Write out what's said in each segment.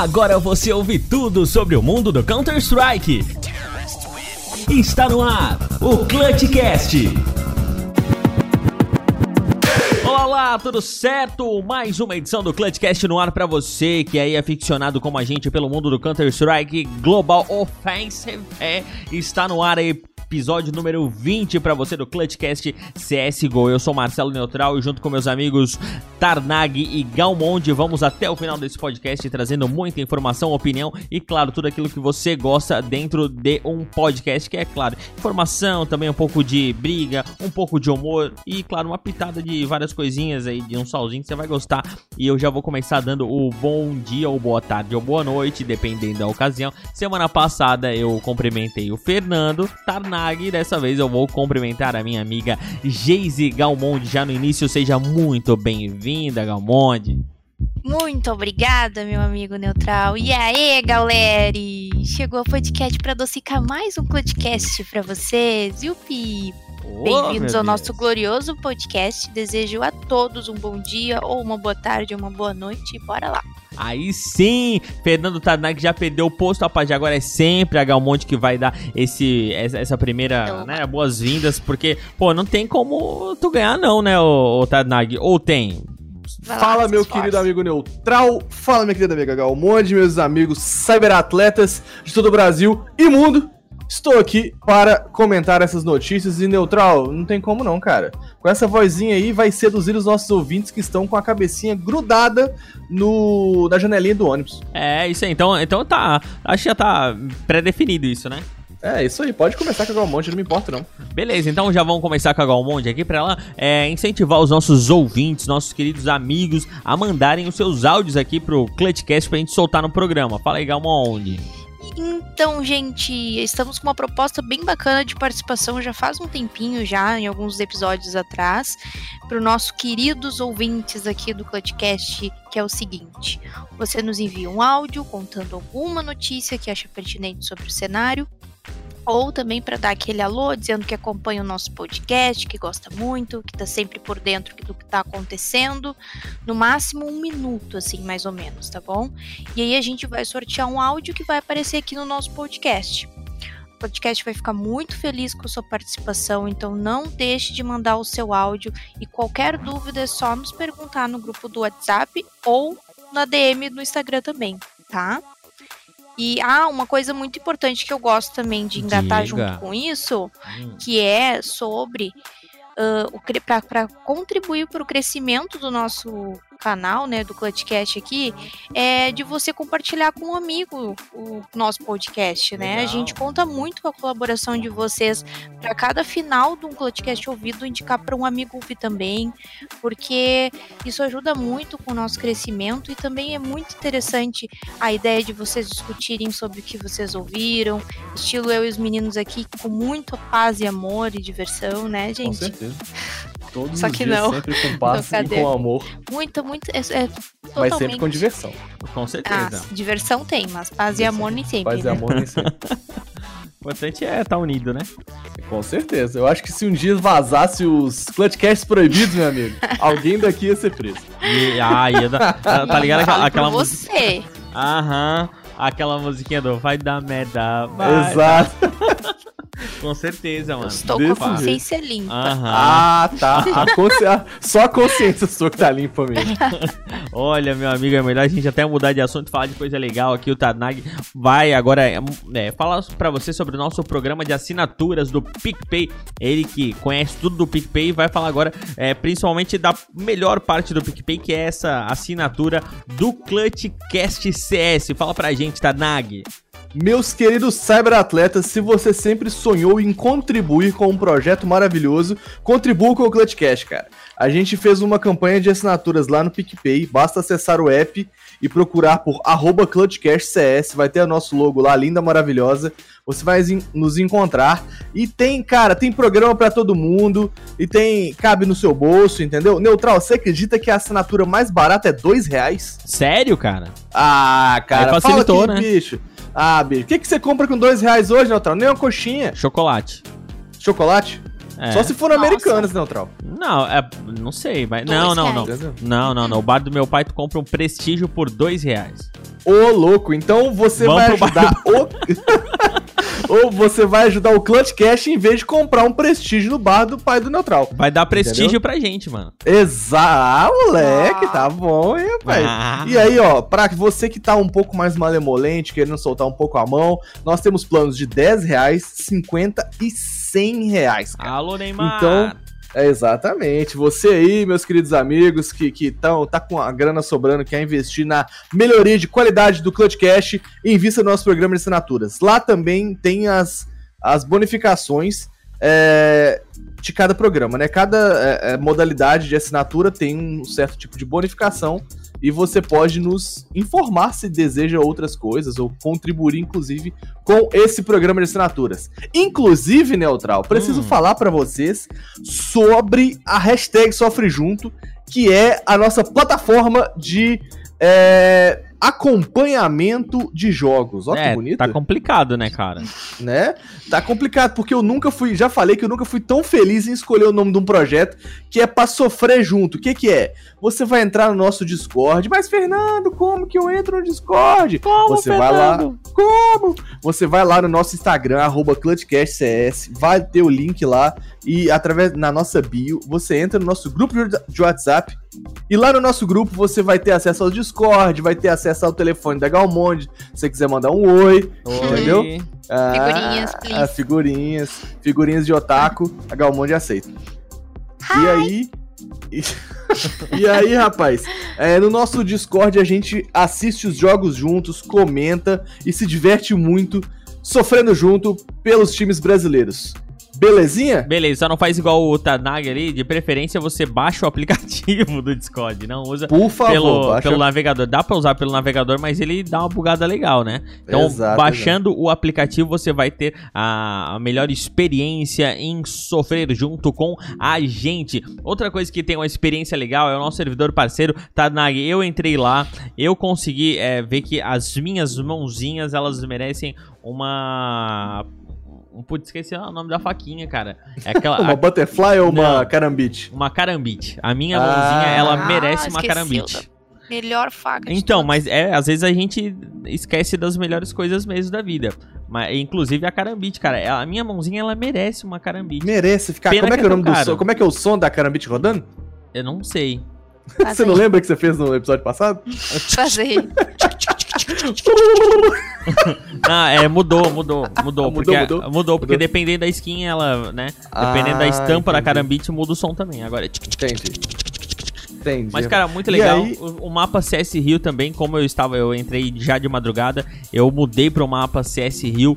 Agora você ouve tudo sobre o mundo do Counter-Strike. Está no ar o Clutchcast. Olá, tudo certo? Mais uma edição do Clutchcast no ar para você que aí é aficionado como a gente pelo mundo do Counter-Strike Global Offensive. É, está no ar aí episódio número 20 para você do Clutchcast CSGO. Eu sou Marcelo Neutral e junto com meus amigos Tarnag e Galmonde vamos até o final desse podcast trazendo muita informação, opinião e, claro, tudo aquilo que você gosta dentro de um podcast, que é, claro, informação, também um pouco de briga, um pouco de humor e, claro, uma pitada de várias coisinhas aí, de um salzinho que você vai gostar. E eu já vou começar dando o bom dia ou boa tarde ou boa noite, dependendo da ocasião. Semana passada eu cumprimentei o Fernando Tarnag e dessa vez eu vou cumprimentar a minha amiga Geise Galmonde já no início. Seja muito bem-vinda, Galmonde. Muito obrigada, meu amigo neutral. E aí, galera? Chegou o podcast para adocicar mais um podcast para vocês. Bem-vindos ao nosso glorioso podcast. Desejo a todos um bom dia, ou uma boa tarde, ou uma boa noite. E bora lá! Aí sim, Fernando Tarnag já perdeu o posto, rapaz. Agora é sempre a Galmonte que vai dar esse, essa primeira, né, boas-vindas, porque, pô, não tem como tu ganhar não, né, o, o Tarnag? Ou tem? Fala, meu querido amigo neutral. Fala, minha querida amiga Galmonte, meus amigos cyberatletas de todo o Brasil e mundo. Estou aqui para comentar essas notícias e neutral, não tem como não, cara. Com essa vozinha aí vai seduzir os nossos ouvintes que estão com a cabecinha grudada no na janelinha do ônibus. É, isso aí. Então, então tá, acho que já tá pré-definido isso, né? É, isso aí, pode começar com a Galmonte, não me importa não. Beleza, então já vamos começar com a Galmonte aqui para ela é, incentivar os nossos ouvintes, nossos queridos amigos, a mandarem os seus áudios aqui pro Clutchcast pra gente soltar no programa. Fala aí, Galmonte. Então, gente, estamos com uma proposta bem bacana de participação já faz um tempinho já, em alguns episódios atrás, para os nossos queridos ouvintes aqui do Clutchcast, que é o seguinte: você nos envia um áudio contando alguma notícia que acha pertinente sobre o cenário, ou também para dar aquele alô, dizendo que acompanha o nosso podcast, que gosta muito, que está sempre por dentro do que está acontecendo, no máximo um minuto, assim, mais ou menos, tá bom? E aí a gente vai sortear um áudio que vai aparecer aqui no nosso podcast. O podcast vai ficar muito feliz com sua participação, então não deixe de mandar o seu áudio e qualquer dúvida é só nos perguntar no grupo do WhatsApp ou na DM no Instagram também, tá? E ah, uma coisa muito importante que eu gosto também de engatar Diga. junto com isso, hum. que é sobre uh, para contribuir para o crescimento do nosso canal, né, do Clutchcast aqui, é de você compartilhar com um amigo o nosso podcast, né? Legal. A gente conta muito com a colaboração de vocês para cada final de um Clutchcast ouvido indicar para um amigo ouvir também, porque isso ajuda muito com o nosso crescimento e também é muito interessante a ideia de vocês discutirem sobre o que vocês ouviram, estilo eu e os meninos aqui com muito paz e amor e diversão, né, gente? Com certeza. Todos Só os que dias, não. sempre com paz e com amor. Muito, muito. É, é mas sempre com diversão. Com certeza. Ah, diversão tem, mas paz e amor nem sempre. Paz né? e amor nem sempre. O importante é estar tá unido, né? Com certeza. Eu acho que se um dia vazasse os Clutchcasts proibidos, meu amigo, alguém daqui ia ser preso. E, ah, ia dar, tá, tá ligado aquela, aquela música? Você. Aham. Aquela musiquinha do vai dar merda. Vai Exato. Com certeza, mano. estou Desse com a consciência jeito. limpa. Aham. Ah, tá. A consci... Só a consciência sua que tá limpa mesmo. Olha, meu amigo, é melhor a gente até mudar de assunto e falar de coisa legal aqui. O Tanag vai agora é, é, falar pra você sobre o nosso programa de assinaturas do PicPay. Ele que conhece tudo do PicPay vai falar agora é, principalmente da melhor parte do PicPay, que é essa assinatura do Clutchcast CS. Fala pra gente, Tanag. Meus queridos cyberatletas, se você sempre sonhou em contribuir com um projeto maravilhoso, contribua com o Clutchcast, cara. A gente fez uma campanha de assinaturas lá no PicPay, basta acessar o app e procurar por ClutchcastCS, vai ter o nosso logo lá, linda, maravilhosa. Você vai nos encontrar. E tem, cara, tem programa para todo mundo. E tem. Cabe no seu bolso, entendeu? Neutral, você acredita que a assinatura mais barata é dois reais? Sério, cara? Ah, cara, Aí facilitou, fala aqui, né? bicho. Ah, bicho. O que, que você compra com dois reais hoje, Neutral? Nem uma coxinha. Chocolate. Chocolate? É. Só se for americanas, Neutral. Não, é, não sei, mas. Não, não, não. Não, não, não. O bar do meu pai tu compra um prestígio por dois reais. Ô, louco. Então você Vamos vai ajudar o. Ou você vai ajudar o Clutch Cash em vez de comprar um prestígio no bar do pai do Neutral. Vai dar prestígio Entendeu? pra gente, mano. Exato, moleque, tá bom, hein, rapaz? Ah. E aí, ó, pra você que tá um pouco mais malemolente, querendo soltar um pouco a mão, nós temos planos de 10 reais, 50 e 100 reais, cara. Alô, Neymar. Então, É, exatamente. Você aí, meus queridos amigos, que que tão, tá com a grana sobrando, quer investir na melhoria de qualidade do Clutch Cash, invista no nosso programa de assinaturas. Lá também tem as, as bonificações é, de cada programa, né? Cada é, é, modalidade de assinatura tem um certo tipo de bonificação e você pode nos informar se deseja outras coisas ou contribuir, inclusive, com esse programa de assinaturas. Inclusive, Neutral, preciso Hum. falar pra vocês sobre a hashtag Sofre Junto, que é a nossa plataforma de é, acompanhamento de jogos. Olha que é, bonito tá complicado, né, cara? né? Tá complicado, porque eu nunca fui, já falei que eu nunca fui tão feliz em escolher o nome de um projeto que é pra sofrer junto. O que que é? Você vai entrar no nosso Discord, mas Fernando, como que eu entro no Discord? Como, Você vai lá, como? Você vai lá no nosso Instagram, arroba ClutchCastCS, vai ter o link lá e através na nossa bio, você entra no nosso grupo de WhatsApp e lá no nosso grupo você vai ter acesso ao Discord, vai ter acesso ao telefone da Galmonde, se você quiser mandar um oi, entendeu? Oi. Ah, Figurinhas, please. ah, figurinhas. Figurinhas de otaku. A Galmonde aceita. E aí. E, e aí, rapaz, é, no nosso Discord a gente assiste os jogos juntos, comenta e se diverte muito, sofrendo junto pelos times brasileiros. Belezinha? Beleza, só não faz igual o Tanag ali. De preferência, você baixa o aplicativo do Discord. Não usa Por favor, pelo, baixa- pelo navegador. Dá pra usar pelo navegador, mas ele dá uma bugada legal, né? Então, Exato, baixando o aplicativo, você vai ter a, a melhor experiência em sofrer junto com a gente. Outra coisa que tem uma experiência legal é o nosso servidor parceiro, Tanag. Eu entrei lá, eu consegui é, ver que as minhas mãozinhas, elas merecem uma... Putz, esqueci o nome da faquinha, cara. É aquela... Uma butterfly ou uma Não. carambite? Uma carambite. A minha Ah. mãozinha, ela Ah, merece uma carambite. Melhor faca de Então, todas. mas é, às vezes a gente esquece das melhores coisas mesmo da vida. Mas, inclusive a carambite, cara. A minha mãozinha, ela merece uma carambite. Merece ficar. Pena Como é que é o é nome do som? Como é que é o som da carambite rodando? Eu não sei. Você não lembra que você fez no episódio passado? Faz Ah, é, mudou, mudou, mudou. Mudou, porque, mudou? mudou? porque Mudou. dependendo da skin, ela, né? Dependendo da Ah, estampa da entendi. carambite, muda o som também. Agora, tch, Entendi. Entendi. Mas, cara, muito legal. aí- O, o mapa CS Rio também, como eu estava, eu entrei já de madrugada, eu mudei pro mapa CS Rio.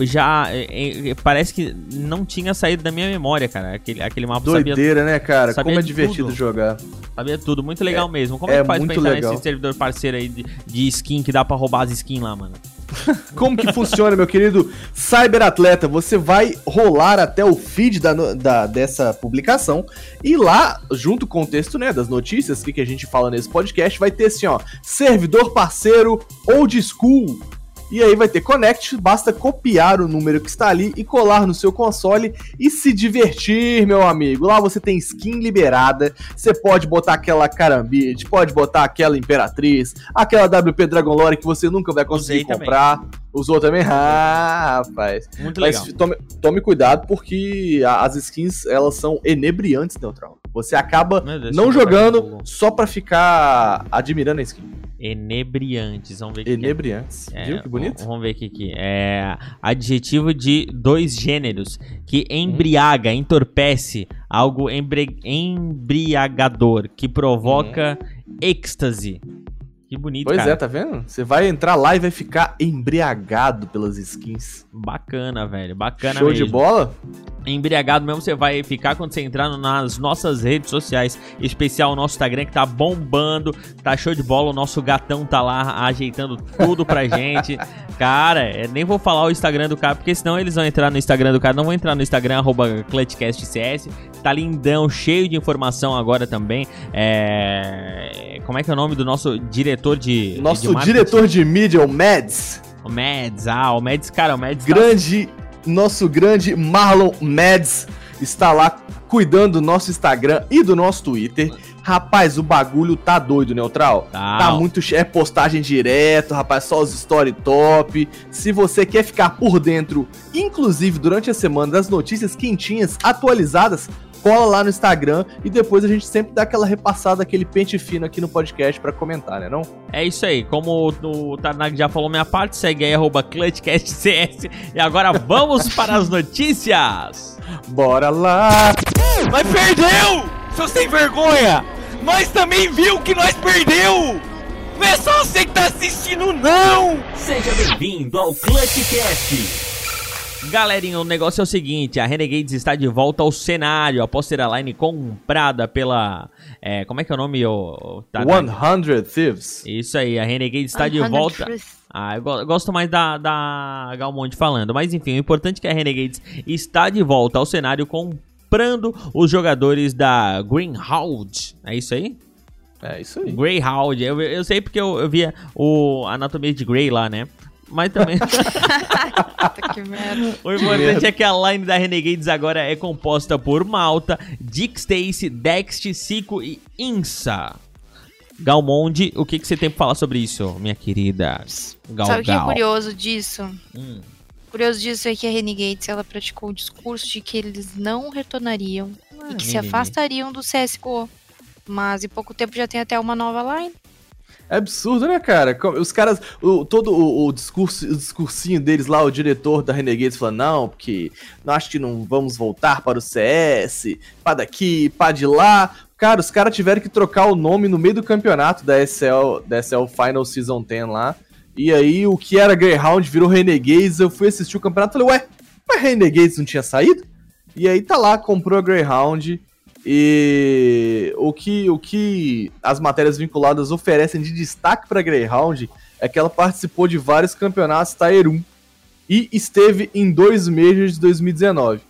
Já é, é, parece que não tinha saído da minha memória, cara. Aquele, aquele mapa sabia, Doideira, né, cara? sabia Como é divertido tudo. jogar. sabia tudo. Muito legal mesmo. Como é, é que faz pra entrar legal. nesse servidor parceiro aí de, de skin que dá pra roubar as skins lá, mano? Como que funciona, meu querido cyberatleta? Você vai rolar até o feed da, da- dessa publicação e lá, junto com o texto né, das notícias que, que a gente fala nesse podcast, vai ter assim, ó, servidor parceiro old school. E aí vai ter Connect, basta copiar o número que está ali e colar no seu console e se divertir, meu amigo. Lá você tem skin liberada, você pode botar aquela Carambite, pode botar aquela Imperatriz, aquela WP Dragon Lore que você nunca vai conseguir também. comprar. Usou também? Ah, rapaz. Muito Mas legal. tome, tome cuidado porque as skins, elas são enebriantes, Neutral. Você acaba Deus, não no jogando só pra ficar admirando a skin. Enebriantes. Vamos ver que que é. Enebriantes. É, Viu que bonito? Vamos ver o que que é. Adjetivo de dois gêneros que embriaga, entorpece, algo embri- embriagador, que provoca êxtase. Que bonito, Pois cara. é, tá vendo? Você vai entrar lá e vai ficar embriagado pelas skins. Bacana, velho. Bacana Show mesmo. de bola? Embriagado mesmo você vai ficar quando você entrar nas nossas redes sociais, em especial o nosso Instagram que tá bombando, tá show de bola, o nosso gatão tá lá ajeitando tudo pra gente. Cara, é, nem vou falar o Instagram do cara, porque senão eles vão entrar no Instagram do cara, não vão entrar no Instagram, arroba ClutchCastCS, tá lindão, cheio de informação agora também. É... Como é que é o nome do nosso diretor de... de Nosso marketing? diretor de mídia, o Mads. O Mads, ah, o Mads, cara, o Mads tá Grande, nosso grande Marlon Mads está lá cuidando do nosso Instagram e do nosso Twitter. Rapaz, o bagulho tá doido, Neutral. Tá. Tá muito. É postagem direto, rapaz, só os story top. Se você quer ficar por dentro, inclusive durante a semana, das notícias quentinhas, atualizadas, cola lá no Instagram e depois a gente sempre dá aquela repassada, aquele pente fino aqui no podcast pra comentar, né não? É isso aí, como o Tarnag já falou minha parte, segue aí, arroba ClutchCastCS. E agora vamos para as notícias! Bora lá! Mas perdeu! Seu sem vergonha! Mas também viu que nós perdeu! Não é só você que tá assistindo, não! Seja bem-vindo ao ClutchCast! Galerinha, o negócio é o seguinte, a Renegades está de volta ao cenário após ter a line comprada pela... É, como é que é o nome? O, tá, 100 Thieves. Isso aí, a Renegades está de volta... Ah, eu gosto mais da, da Galmonte falando, mas enfim, o importante é que a Renegades está de volta ao cenário comprando os jogadores da Greenhound. É isso aí? É isso aí. Greyhound. Eu, eu sei porque eu, eu via o Anatomia de Grey lá, né? Mas também. que merda. O importante é que a line da Renegades agora é composta por Malta, Dick Stacy, Dext, Cico e Insa. Galmonde, o que, que você tem pra falar sobre isso, minha querida Gal Sabe o que é curioso disso? Hum. Curioso disso é que a Renegades ela praticou o discurso de que eles não retornariam ah, e que se afastariam do CSGO. Mas em pouco tempo já tem até uma nova line. É absurdo, né, cara? Os caras, o, todo o, o, discurso, o discursinho deles lá, o diretor da Renegades falando, não, porque nós acho que não vamos voltar para o CS, pá daqui, pá de lá. Cara, os caras tiveram que trocar o nome no meio do campeonato da SL, da SL Final Season 10 lá. E aí, o que era Greyhound virou Renegades. Eu fui assistir o campeonato e falei, ué, mas Renegades não tinha saído? E aí tá lá, comprou a Greyhound. E o que, o que as matérias vinculadas oferecem de destaque para Greyhound é que ela participou de vários campeonatos Tier 1 e esteve em dois meses de 2019.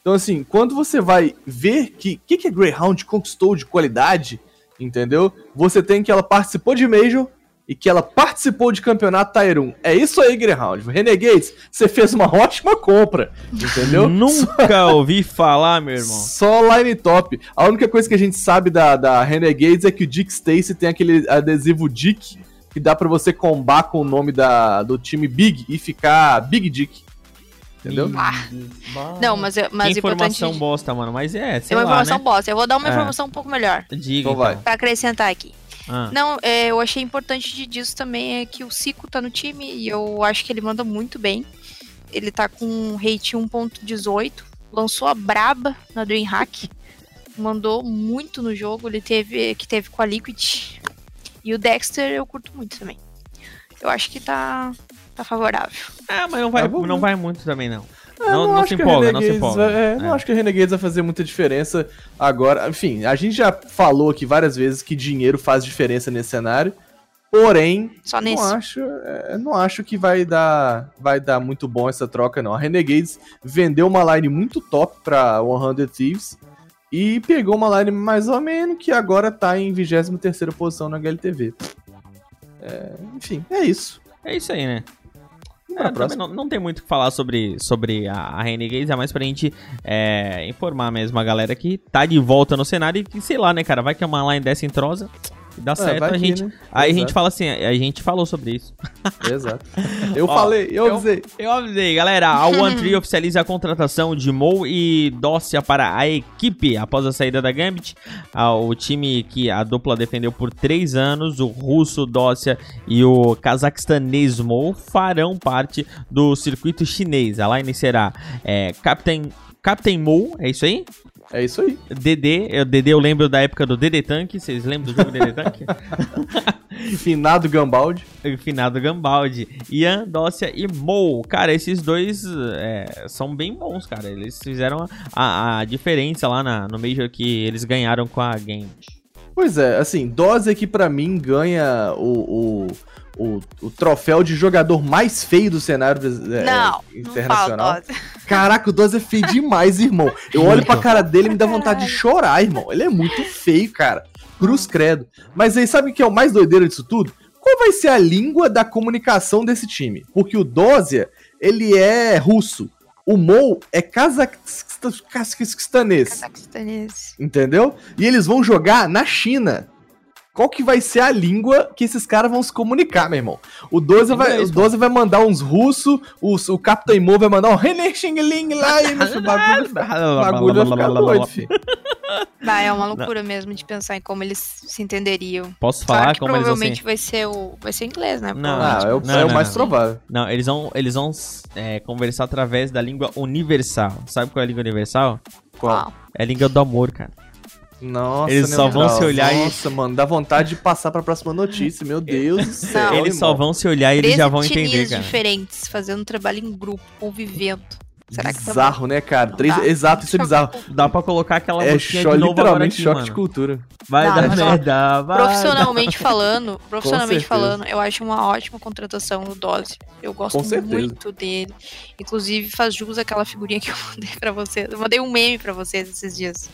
Então, assim, quando você vai ver que que, que a Greyhound conquistou de qualidade, entendeu? Você tem que ela participou de Major, e que ela participou de campeonato Tier 1. É isso aí, Greyhound. Renegades, você fez uma ótima compra, entendeu? Nunca ouvi falar, meu irmão. Só line top. A única coisa que a gente sabe da, da Renegades é que o Dick Stacy tem aquele adesivo Dick que dá para você combar com o nome da, do time Big e ficar Big Dick. Entendeu? Ah. Não, mas, mas que informação importante... bosta, mano. Mas é, sei É uma lá, informação né? bosta. Eu vou dar uma é. informação um pouco melhor. Diga, então vai. Pra acrescentar aqui. Ah. Não, é, eu achei importante de disso também é que o Cico tá no time e eu acho que ele manda muito bem. Ele tá com um rate 1.18, lançou a braba na DreamHack, mandou muito no jogo, ele teve que teve com a Liquid. E o Dexter eu curto muito também. Eu acho que tá tá favorável. Ah, mas não vai, tá não vai muito também não. É, não, não, não se empolga, não se empolga. É, Não é. acho que a Renegades vai fazer muita diferença agora. Enfim, a gente já falou aqui várias vezes que dinheiro faz diferença nesse cenário. Porém, Só não acho, é, não acho que vai dar, vai dar muito bom essa troca não. A Renegades vendeu uma line muito top para 100 Thieves e pegou uma line mais ou menos que agora tá em 23ª posição na HLTV. É, enfim, é isso. É isso aí, né? É, não, não, tem muito o que falar sobre, sobre a, a Renegades, é mais pra gente é, informar mesmo a galera que tá de volta no cenário e que, sei lá, né, cara, vai que é uma line dessa entrosa dá é, certo, a gente. né? Aí Exato. a gente fala assim, a gente falou sobre isso. Exato. Eu Ó, falei, eu avisei. Eu, eu avisei, galera. A One Tree oficializa a contratação de Mo e Dócia para a equipe após a saída da Gambit. O time que a dupla defendeu por três anos, o russo Dócia e o cazaquestanês Mo, farão parte do circuito chinês. A line será é, Captain, Captain Mo, é isso aí? É isso aí. DD, eu, DD eu lembro da época do DD Tank, vocês lembram do jogo DD Tank? Finado Gambaldi. Finado Gambaldi. Ian, Dócia e Mo. Cara, esses dois é, são bem bons, cara. Eles fizeram a, a diferença lá na, no Major que eles ganharam com a Game. Pois é, assim, Dose que para mim ganha o, o o, o troféu de jogador mais feio do cenário é, não, internacional. Não Caraca, o Doze é feio demais, irmão. Eu olho pra cara dele e me dá vontade de chorar, irmão. Ele é muito feio, cara. Cruz credo. Mas aí, sabe o que é o mais doideiro disso tudo? Qual vai ser a língua da comunicação desse time? Porque o Dozia, ele é russo. O Mou é cazaquestanês, Cazaquestanês. entendeu? E eles vão jogar na China. Qual que vai ser a língua que esses caras vão se comunicar, meu irmão? O 12 vai, Inglês, o 12 vai mandar uns russos, o, o Captain Mo vai mandar um René Xingling lá e o bagulho, o bagulho vai ficar doido, filho. Vai, é uma loucura mesmo de pensar em como eles se entenderiam. Posso Claro falar que como eles vão provavelmente ser? vai ser o. Vai ser inglês, né? Não, Ah, é o, Não, é o não, mais não. provável. Não, eles vão, eles vão é, conversar através da língua universal. Sabe qual é a língua universal? Qual? É a língua do amor, cara. Nossa, Eles só vão se olhar e- Nossa, mano, dá vontade de passar pra próxima notícia, meu Deus do céu. eles só vão se olhar e eles já vão entender, cara. diferentes, fazendo trabalho em grupo, convivendo. Será que tá Bizarro, né, cara? Três... dá. Exato, isso é bizarro. Dá pra colocar aquela É cho- de literalmente aqui, choque mano. de cultura. Vai dar merda, vai. Profissionalmente falando, profissionalmente falando, eu acho uma ótima contratação no Dose. Eu gosto Com certeza. muito dele. Inclusive, faz jus àquela figurinha que eu mandei pra vocês. Eu mandei um meme pra vocês esses dias.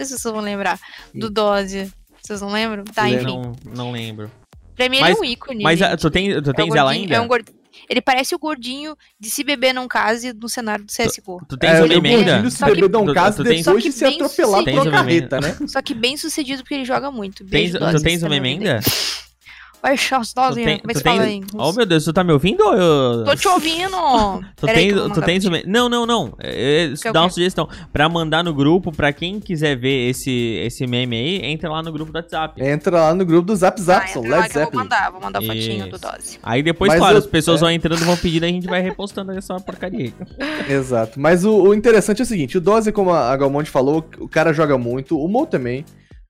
Não sei se vocês vão lembrar. Do Dose. Vocês não lembram? Tá, enfim. Não, não lembro. Pra mim, Mas- ele é um ícone. Mas ah, tu, tem, tu É tens ela gordinho- ainda? é um gord- Ele parece o gordinho de Se Beber Não Case no cenário do CSGO. Tu tens é, o emenda? gordinho se Só que- beber um Tu- tu tens- depois de que ser bem atropelado por sucedido. uma carreta, né? Só que bem sucedido porque ele joga muito. Tens, tu tens uma me ouvindo aí. emenda? Vai, Tu, Dose, tem, como é que tu se fala tens... aí? Oh, meu Deus, tu tá me ouvindo ou eu... Tô te ouvindo! Tu eu vou tu mandar tens. Não, não, não. É, é, é dá uma sugestão. Pra mandar no grupo, pra quem quiser ver esse, esse meme aí, entra lá no grupo do WhatsApp. Entra lá no grupo do Zap Ah, Zap, entra lá que eu vou mandar, vou mandar fotinho do Isso. Dose. Aí depois, Mas claro, eu- as pessoas é. vão entrando, vão pedindo, a gente vai repostando essa porcaria. Exato. Mas o, o interessante é o seguinte: o Dose, como a a Galmonte falou, o cara joga muito, o Mo também.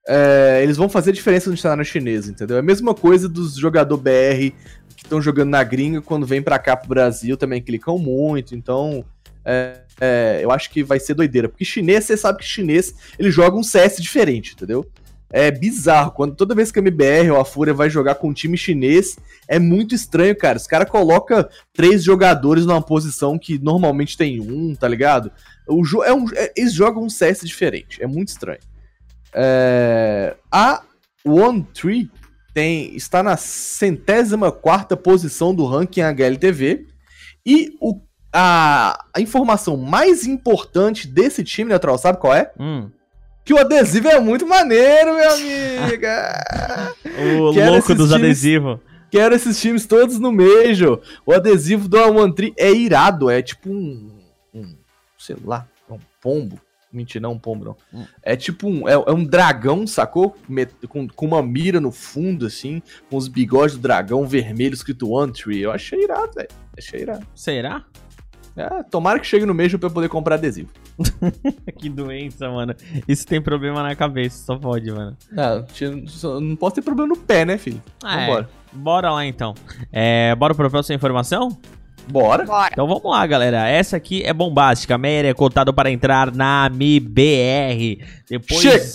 É, eles vão fazer diferença no cenário chinês, entendeu? É a mesma coisa dos jogadores BR que estão jogando na gringa, quando vem pra cá pro Brasil também clicam muito, então. é, é, eu acho que vai ser doideira. Porque chinês, você sabe que chinês, ele joga um CS diferente, entendeu? É bizarro. Quando toda vez que a MBR ou a Fúria vai jogar com um time chinês, é muito estranho, cara. Os caras colocam três jogadores numa posição que normalmente tem um, tá ligado? O jo é um, é- eles jogam um CS diferente. É muito estranho. É, a One Tree tem, está na centésima quarta posição do ranking HLTV. E o, a, a informação mais importante desse time, Neutral, sabe qual é? Hum. Que o adesivo é muito maneiro, meu amiga! O Quero louco dos times- adesivos. Quero esses times todos no Major. O adesivo do One Tree é irado, é tipo um, um sei lá, é um pombo. Mentira, não é um pombo, não. Hum. É tipo um, é, é um dragão, sacou? Met- Com, com uma mira no fundo, assim, com os bigodes do dragão vermelho escrito One Tree. Eu achei irado, velho. Achei irado. Será? É, tomara que chegue no Major pra eu poder comprar adesivo. Que doença, mano. Isso tem problema na cabeça, só pode, mano. Ah, não posso ter problema no pé, né, filho? Ah, é. Vambora. Bora lá então. É, bora pra próxima informação? Bora. Bora. Então vamos lá, galera. Essa aqui é bombástica. Meyer é cotado para entrar na MBR. Depois Chega.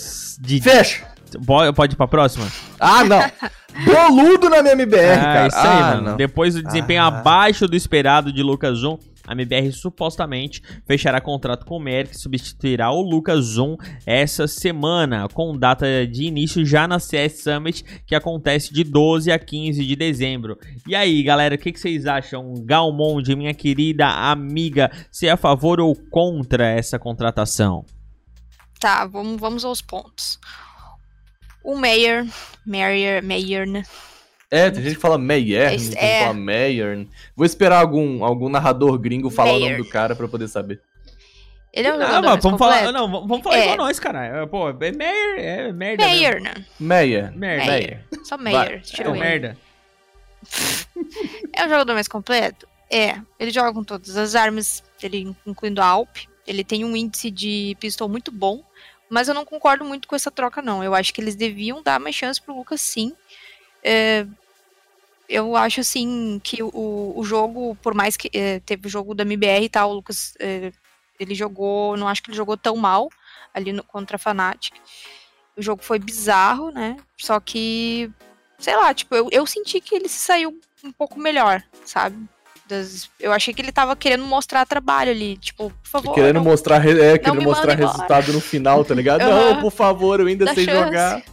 de. Fecha! Pode, pode ir pra próxima? Ah, não! Boludo na minha MBR, ah, cara. isso aí, ah, mano. não. Depois do desempenho Ah. abaixo do esperado de Lucas Zoom, a MBR supostamente fechará contrato com o Meyer, que substituirá o Lucas Zoom essa semana, com data de início já na CS Summit, que acontece de 12 a 15 de dezembro. E aí, galera, o que, que vocês acham? Galmonde, minha querida amiga, se é a favor ou contra essa contratação? Tá, vamos, vamos aos pontos. O Mayer, Mayer, Mayer, né? É, tem gente que fala Meyer, tem gente que é. fala Meyer. Vou esperar algum, algum narrador gringo falar o Meyer. nome do cara pra poder saber. Ele é um Não, jogador mas vamos falar, não, vamos falar É. igual nós, cara. Pô, é Meyer, é merda. mesmo. Mayer, né? Meyer. Merda. Meyer. Só Mayer, tira É o merda. É o jogador mais completo? É. Ele joga com todas as armas, ele incluindo a Alp. Ele tem um índice de pistol muito bom, mas eu não concordo muito com essa troca, não. Eu acho que eles deviam dar mais chance pro Lucas, sim. É, eu acho, assim, que o, o jogo, por mais que é, teve o jogo da MBR e tal, o Lucas, é, ele jogou, não acho que ele jogou tão mal ali no, contra a Fnatic. O jogo foi bizarro, né? Só que, sei lá, tipo, eu, eu senti que ele se saiu um pouco melhor, sabe? Das- eu achei que ele tava querendo mostrar trabalho ali, tipo, por favor. Querendo não- mostrar, é, querendo mostrar embora. resultado no final, tá ligado? Aham. Não, por favor, eu ainda Dá sei chance. jogar.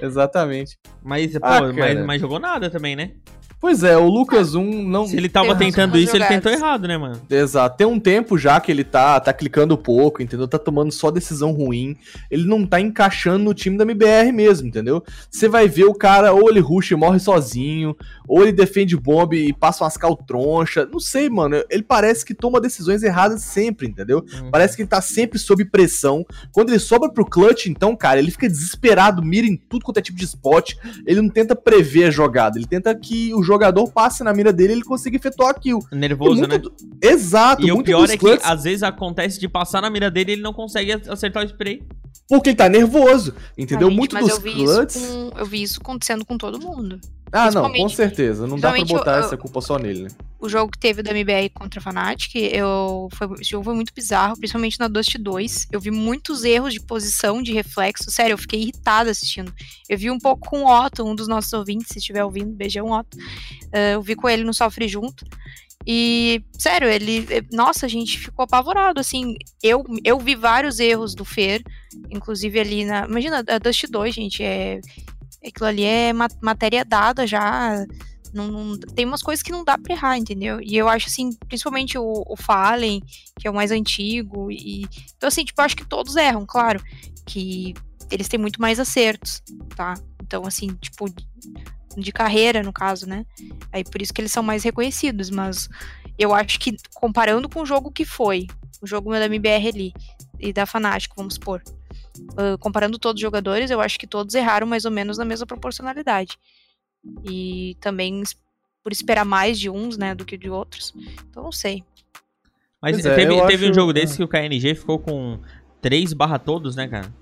Exatamente. Mas, pô, Ah, mas, mas jogou nada também, né? Pois é, o Lucas 1 não. Se ele tava tentando isso, ele jogados. tentou errado, né, mano? Exato. Tem um tempo já que ele tá, tá clicando pouco, entendeu? Tá tomando só decisão ruim. Ele não tá encaixando no time da MBR mesmo, entendeu? Você vai ver o cara, ou ele ruxa e morre sozinho, ou ele defende bomba e passa umas caltroncha. Não sei, mano. Ele parece que toma decisões erradas sempre, entendeu? Uhum. Parece que ele tá sempre sob pressão. Quando ele sobra pro clutch, então, cara, ele fica desesperado, mira em tudo quanto é tipo de spot. Ele não tenta prever a jogada, ele tenta que o jogador passe na mira dele e ele consiga efetuar a kill. Nervoso, muito né? Exato, E o pior é que às vezes acontece de passar na mira dele e ele não consegue acertar o spray. Porque ele tá nervoso, entendeu? Ah, gente, muito mas dos eu vi, isso com, eu vi isso acontecendo com todo mundo. Ah, não, com certeza. Não dá pra botar eu- essa culpa só nele, né? O jogo que teve da MBR contra a Fnatic, eu, foi, esse jogo foi muito bizarro, principalmente na Dust 2. Eu vi muitos erros de posição, de reflexo. Sério, eu fiquei irritada assistindo. Eu vi um pouco com o Otto, um dos nossos ouvintes, se estiver ouvindo, beijão Otto. Eh, eu vi com ele no Sofre Junto. E, sério, ele. eh, Nossa, a gente ficou apavorado, assim. Eu, eu vi vários erros do Fer, inclusive ali na. Imagina, a Dust 2, gente, é. Aquilo ali é ma- matéria dada já. Não, não- tem umas coisas que não dá pra errar, entendeu? E eu acho, assim, principalmente o, o Fallen, que é o mais antigo. E, então, assim, tipo, eu acho que todos erram, claro. Que eles têm muito mais acertos, tá? Então, assim, tipo, de carreira, no caso, né? Aí por isso que eles são mais reconhecidos, mas eu acho que comparando com o jogo que foi, o jogo da MBR ali e da Fnatic, vamos supor, ah, comparando todos os jogadores, eu acho que todos erraram mais ou menos na mesma proporcionalidade. E também por esperar mais de uns, né, do que de outros. Então não sei. Mas é, teve, eu teve um acho- jogo desse que o KNG ficou com 3 barra todos, né, cara?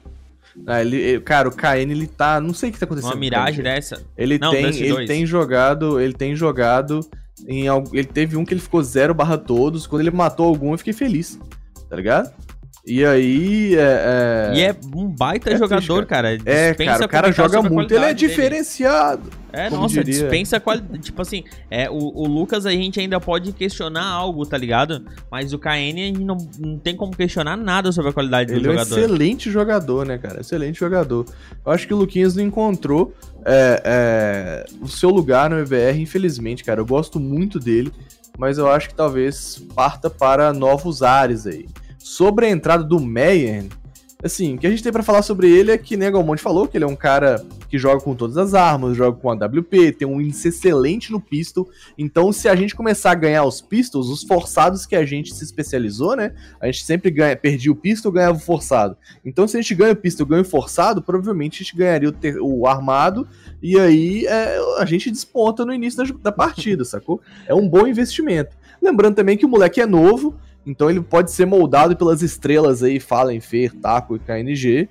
Ah, ele, ele- cara, o KN, ele tá. Não sei o que tá acontecendo. Uma miragem dessa. Ele Não, tem, ele 2. tem jogado, ele tem jogado em ele teve um que ele ficou zero barra todos, quando ele matou algum eu fiquei feliz, tá ligado? E aí, é... é- E é um baita É jogador, cara. cara. É, cara, o cara joga muito, ele é dele. diferenciado. É, nossa, diria. dispensa a qualidade. Tipo assim, é, o, o Lucas a gente ainda pode questionar algo, tá ligado? Mas o KN a gente não, não tem como questionar nada sobre a qualidade do Ele é um jogador. excelente jogador, né, cara? Excelente jogador. Eu acho que o Luquinhas não encontrou é, é, o seu lugar no MBR, infelizmente, cara. Eu gosto muito dele, mas eu acho que talvez parta para novos ares aí. Sobre a entrada do Meyer, assim, o que a gente tem pra falar sobre ele é que, né, Galmonte falou que ele é um cara que joga com todas as armas, joga com a WP, tem um índice excelente no pistol. Então, se a gente começar a ganhar os pistols, os forçados que a gente se especializou, né? A gente sempre ganha, perdia o pistol, ganhava o forçado. Então, se a gente ganha o pistol, ganha o forçado, provavelmente a gente ganharia o, ter- o armado e aí é, a gente desponta no início da, da partida, sacou? É um bom investimento. Lembrando também que o moleque é novo, então ele pode ser moldado pelas estrelas aí, Fallen, Fer, Taco e KNG.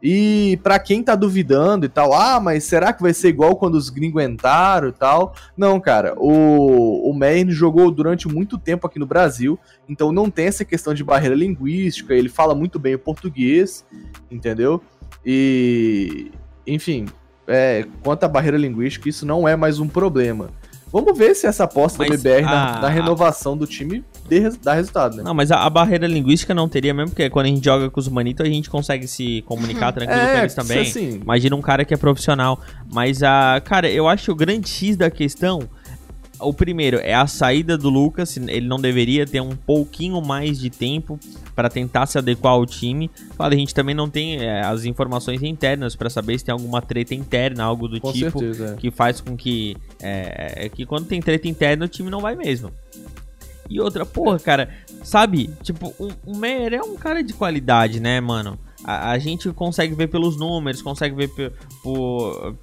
E pra quem tá duvidando e tal, ah, mas será que vai ser igual quando os gringos entraram e tal? Não, cara, o, o Meyer jogou durante muito tempo aqui no Brasil, então não tem essa questão de barreira linguística, ele fala muito bem o português, entendeu? E, enfim, é, quanto à barreira linguística, isso não é mais um problema. Vamos ver se essa aposta Mas da BBR na, a- na renovação do time dê, dá resultado, né? Não, mas a, a barreira linguística não teria mesmo, porque quando a gente joga com os manitos, a gente consegue se comunicar tranquilo com eles também. assim, Imagina um cara que é profissional. Mas a. Cara, eu acho que o grande X da questão. O primeiro é a saída do Lucas. Ele não deveria ter um pouquinho mais de tempo para tentar se adequar ao time. Claro, a gente também não tem é, as informações internas para saber se tem alguma treta interna, algo do com tipo certeza. é. que faz com que é, é que quando tem treta interna o time não vai mesmo. E outra, porra, cara, sabe? Tipo, o, o Meyer é um cara de qualidade, né, mano? A, a gente consegue ver pelos números, consegue ver pe- por,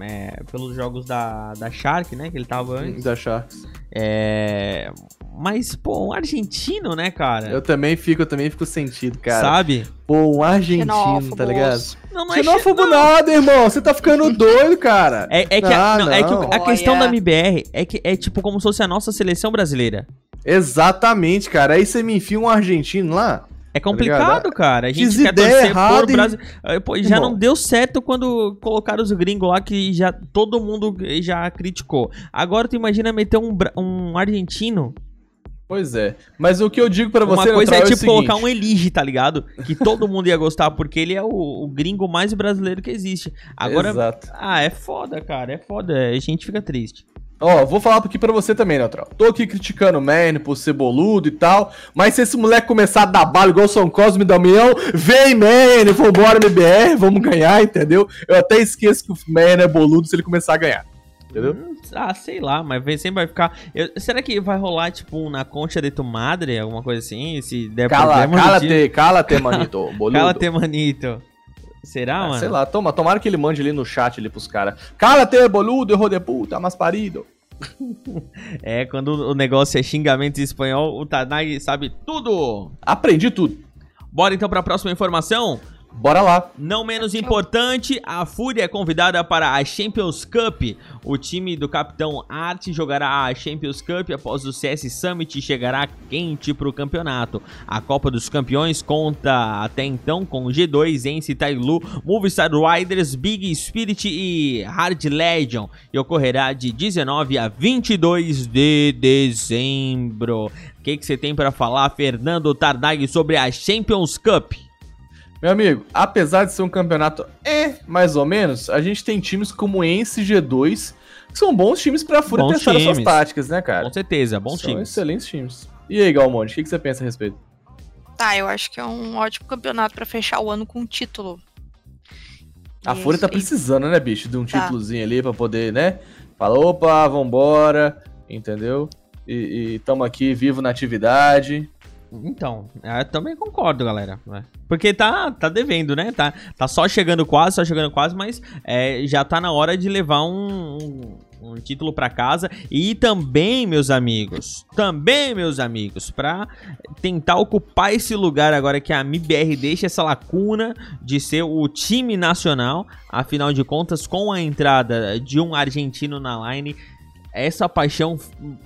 é, pelos jogos da, da Shark, né? Que ele tava antes. Da Sharks. É, mas, pô, um argentino, né, cara? Eu também fico, eu também fico sentido, cara. Sabe? Pô, um argentino, Xenófobos. tá ligado? Não, não Xenófobo não. nada, irmão. Você tá ficando doido, cara. É, é que, a, Ah, não, é que o- a questão Olha. da MBR é que é tipo como se fosse a nossa seleção brasileira. Exatamente, cara. Aí você me enfia um argentino lá. É complicado, cara. A gente quer torcer por e- Brasil. Eh, pô, já não deu certo quando colocaram os gringos lá que já todo mundo já criticou. Agora tu imagina meter um, um argentino. Pois é. Mas o que eu digo pra Uma você, coisa é Neutral, tipo seguinte. colocar um Elige, tá ligado? Que todo mundo ia gostar, porque ele é o, o gringo mais brasileiro que existe. Agora, Exato. ah, é foda, cara. É foda. A gente fica triste. Ó, vou falar aqui pra você também, Neutral. Tô aqui criticando o Man por ser boludo e tal, mas se esse moleque começar a dar bala igual o São Cosme e Damião, vem, Man, vambora, MBR, vamos ganhar, entendeu? Eu até esqueço que o Man é boludo se ele começar a ganhar, entendeu? Hum, Ah, sei lá, mas sempre vai ficar. eu- será que vai rolar, tipo, na concha de tu madre, alguma coisa assim? Se der Cala, problema no cala time? te, cala te, manito. Cala-te, manito. Será, Ah, mano? sei lá, toma, tomara que ele mande ali no chat ali pros caras. Cala-te, boludo, erro de puta, mas parido. É, quando o negócio é xingamento em espanhol, o Tanag sabe tudo. Aprendi tudo. Bora então pra próxima informação? Bora lá. Não menos importante, a Fúria é convidada para a Champions Cup. O time do Capitão Art jogará a Champions Cup após o CS Summit e chegará quente para o campeonato. A Copa dos Campeões conta até então com G2, Ence Tailu, Movistar Riders, Big Spirit e Hard Legion e ocorrerá de 19 a 22 de dezembro. O que você tem para falar, Fernando Tardag, sobre a Champions Cup? Meu amigo, apesar de ser um campeonato é mais ou menos, a gente tem times como Ence e G2, que são bons times pra Fúria Bons testar as suas times. táticas, né, cara? Com certeza, bons são times. excelentes times. E aí, Galmonte, o que, que você pensa a respeito? Tá, eu acho que é um ótimo campeonato pra fechar o ano com um título. A E é Fúria tá isso precisando, né, bicho? De um Tá. títulozinho ali pra poder, né? Fala, opa, vambora, entendeu? E, e tamo aqui vivo na atividade. Então, eu também concordo, galera. né? Porque tá, tá devendo, né? Tá, tá só chegando quase, só chegando quase, mas é, já tá na hora de levar um, um, um título pra casa. E também, meus amigos, também, meus amigos, pra tentar ocupar esse lugar agora que a MIBR deixa essa lacuna de ser o time nacional. Afinal de contas, com a entrada de um argentino na line, essa paixão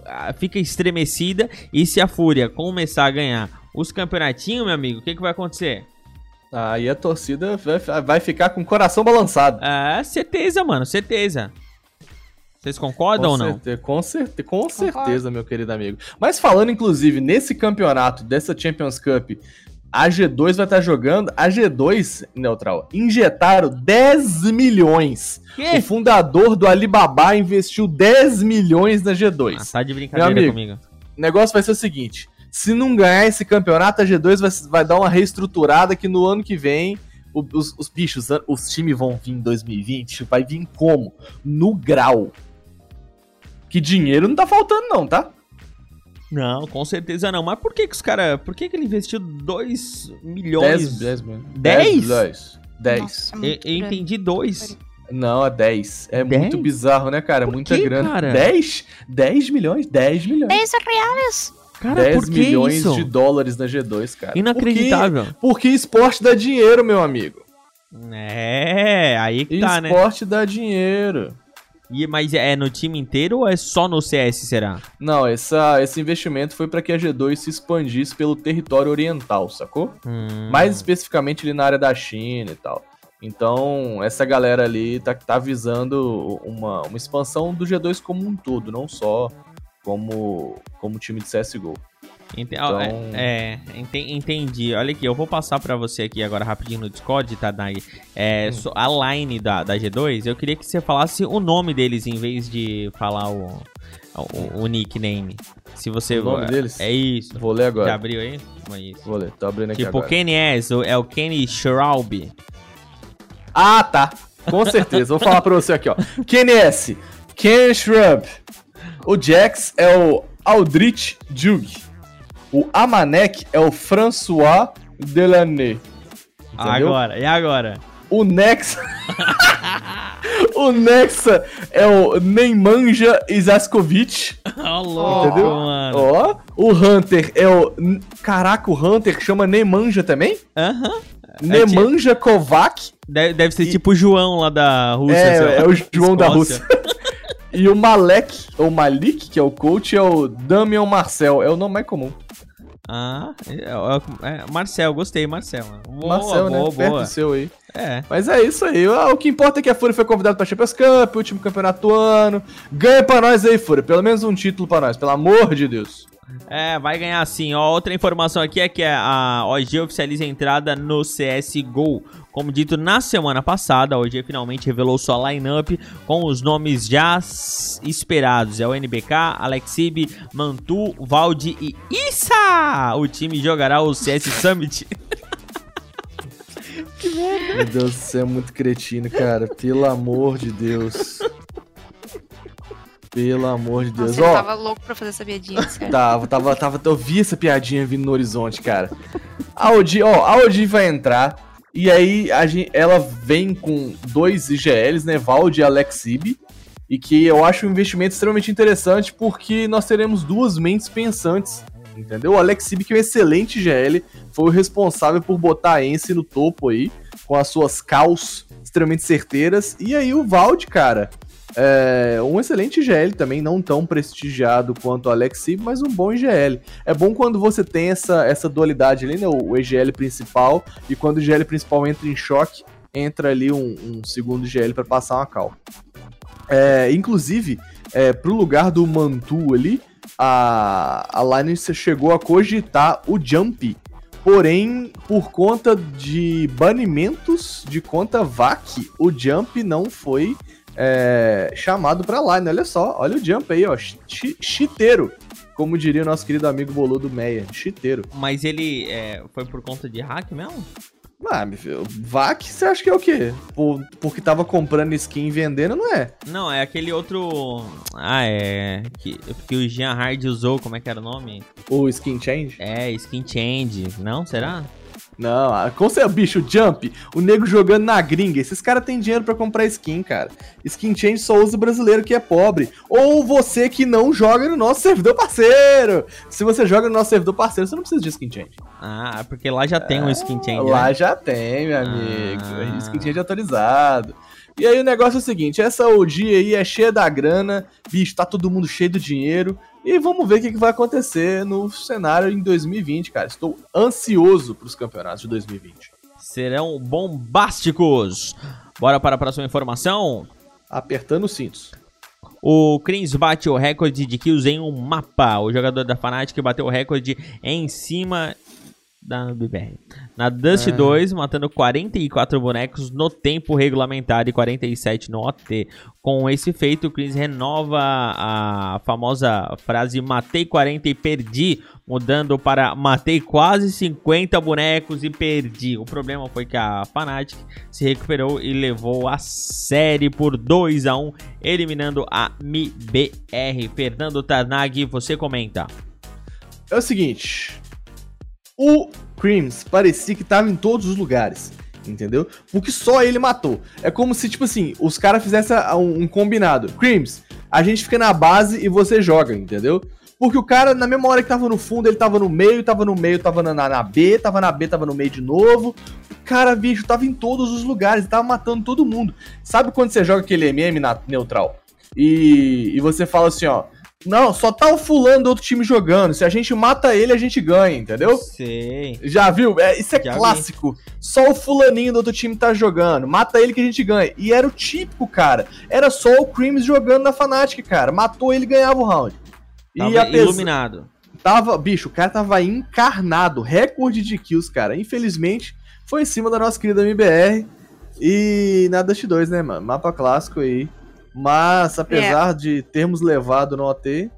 ah, fica estremecida e se a Fúria começar a ganhar os campeonatinhos, meu amigo, o que, que vai acontecer? Aí a torcida vai, ficar com o coração balançado. É, certeza, mano, certeza. Vocês concordam ou não? Certe- com, certe- com certeza, meu querido amigo. Mas falando, inclusive, nesse campeonato, dessa Champions Cup, a G2 vai estar jogando. A G2, Neutral, injetaram 10 milhões. O Que? fundador do Alibaba investiu 10 milhões na Ah, G2. tá de brincadeira amigo. comigo. O negócio vai ser o seguinte: se não ganhar esse campeonato, a G2 vai, vai dar uma reestruturada que no ano que vem. o- Os, os bichos, os times vão vir em 2020, vai vir como? No grau. Que dinheiro não tá faltando, não, tá? Não, com certeza não. Mas por que que os caras... Por que que ele investiu 2 milhões? 10, 10 mil. 10? 10. 10. Nossa, é Eu, entendi 2. Não, é 10. É 10? muito bizarro, né, cara? Por Muita quê, grana. cara? 10? 10 milhões? 10 milhões. 10 reais! Cara, 10 por que milhões isso? de dólares na G2, cara. Inacreditável. Porque, porque esporte dá dinheiro, meu amigo. É, aí que tá, né? esporte dá dinheiro. E, mas é no time inteiro ou é só no CS, será? Não, essa, esse investimento foi para que a G2 se expandisse pelo território oriental, sacou? Hum. Mais especificamente ali na área da China e tal. Então, essa galera ali tá, tá visando uma, uma expansão do G2 como um todo, não só como, como time de CSGO. É- Então- É, ente- entendi. Olha aqui, eu vou passar pra você aqui agora rapidinho no Discord, tá, Nai? É, Hum. a line da, da G2, eu queria que você falasse o nome deles em vez de falar o, o, o nickname. Se você. O nome deles? É isso. Vou ler Já agora. abriu aí? É isso. Vou ler, tô abrindo aqui Tipo, agora. Kenny S, é o Kenny Schraub. Ah, tá. Com certeza. Vou falar pra você aqui, ó. Kenny S. Ken Shrub. O Jax é o Aldrich Jug. O Amanek é o François Delaney. Entendeu? Agora, e agora? O Nexa. o Nexa é o Neymanja Isaskovic. Ó, louco, Entendeu? mano. Ó. O Hunter é o. Caraca, o Hunter chama Neymanja também? Aham. Nemanja Kovac. Deve, deve ser E- tipo o João lá da Rússia. É, é o João da. Rússia. e o Malek, ou Malik, que é o coach, é o Damian Marcel. É o nome mais comum. Ah, é, é, é, Marcel, gostei, Marcel. Boa, Marcel, boa, né? Perto boa. do seu aí. É. Mas é isso aí. Ah, O que importa é que a Fúria foi convidada pra Champions Cup, último campeonato do ano. Ganha pra nós aí, Fúria. Pelo menos um título pra nós, pelo amor de Deus. É, vai ganhar sim. Ó, outra informação aqui é que a OG oficializa a entrada no CSGO. Como dito na semana passada, a OG finalmente revelou sua lineup com os nomes já esperados. É o NBK, Alexib, Mantu, Valdi e Issa! O time jogará o CS Summit. Meu Deus, você é muito cretino, cara. Pelo amor de Deus. Pelo amor de Deus. Nossa, tava louco pra fazer essa piadinha, sério. Tava, tava, tava, eu vi essa piadinha vindo no horizonte, cara. A Odi, ó, a Odi vai entrar e aí a gente, ela vem com dois IGLs, né, Valde e Alexib, e que eu acho um investimento extremamente interessante porque nós teremos duas mentes pensantes, entendeu? O Alexib que é um excelente IGL, foi o responsável por botar a Ence no topo aí, com as suas caos extremamente certeiras, e aí o Valde, cara, é um excelente IGL também, não tão prestigiado quanto o Alexib, mas um bom IGL. É bom quando você tem essa, essa dualidade ali, né? O IGL principal, e quando o IGL principal entra em choque, entra ali um, um segundo IGL para passar uma cal. É, inclusive, é, pro lugar do Mantu ali, a, a Linus chegou a cogitar o Jump. Porém, por conta de banimentos de conta VAC, o Jump não foi é, chamado pra line. Olha só, olha o Jump aí, ó. chi- Chiteiro. Como diria o nosso querido amigo Boludo Meia. Chiteiro. Mas ele é, foi por conta de hack mesmo? Ah, meu filho, VAC, você acha que é o quê? Por, porque tava comprando skin e vendendo, não é? Não, é aquele outro. Ah, é. Que, que o Jean Hard usou, como é que era o nome? O skin change? É, Skin Change. Não, será? Não, ah, com seu bicho, Jump, o nego jogando na gringa. Esses caras têm dinheiro pra comprar skin, cara. Skin change só usa brasileiro que é pobre. Ou você que não joga no nosso servidor parceiro. Se você joga no nosso servidor parceiro, você não precisa de skin change. Ah, porque lá já tem um Skin Change. Lá né? já tem, meu amigo. Ah. Skin change atualizado. E aí o negócio é o seguinte, essa OG aí é cheia da grana, bicho, tá todo mundo cheio do dinheiro. E vamos ver o que, que vai acontecer no cenário em 2020, cara. Estou ansioso pros campeonatos de 2020. Serão bombásticos. Bora para a próxima informação. Apertando os cintos. O Crins bate o recorde de kills em um mapa. O jogador da Fnatic bateu o recorde em cima da BBR. Na Dust Ah. 2, matando 44 bonecos no tempo regulamentar e 47 no OT. Com esse feito, o Crins renova a famosa frase matei 40 e perdi, mudando para matei quase 50 bonecos e perdi. O problema foi que a Fnatic se recuperou e levou a série por 2 a 1 eliminando a MBR. Fernando Tarnag, você comenta. É o seguinte. O Creams parecia que tava em todos os lugares. Entendeu? Porque só ele matou. É como se, tipo assim, os caras fizessem um, um combinado. Creams, a gente fica na base e você joga, entendeu? Porque o cara, na mesma hora que tava no fundo, ele tava no meio, tava no meio, tava na, na B, tava na B, tava no meio de novo. O cara, bicho, tava em todos os lugares, tava matando todo mundo. Sabe quando você joga aquele MM na neutral? E, e você fala assim, ó. Não, só tá o fulano do outro time jogando. Se a gente mata ele, a gente ganha, entendeu? Sei. Já viu? É, isso é Já vi. clássico. Só o fulaninho do outro time tá jogando. Mata ele que a gente ganha. E era o típico, cara. Era só o Creams jogando na Fnatic, cara. Matou ele e ganhava o round. Tava e apesar- iluminado. Tava, bicho, o cara tava encarnado. Recorde de kills, cara. Infelizmente, foi em cima da nossa querida MBR. E na Dust 2, né, mano? Mapa clássico aí. Mas, apesar de termos levado no OT,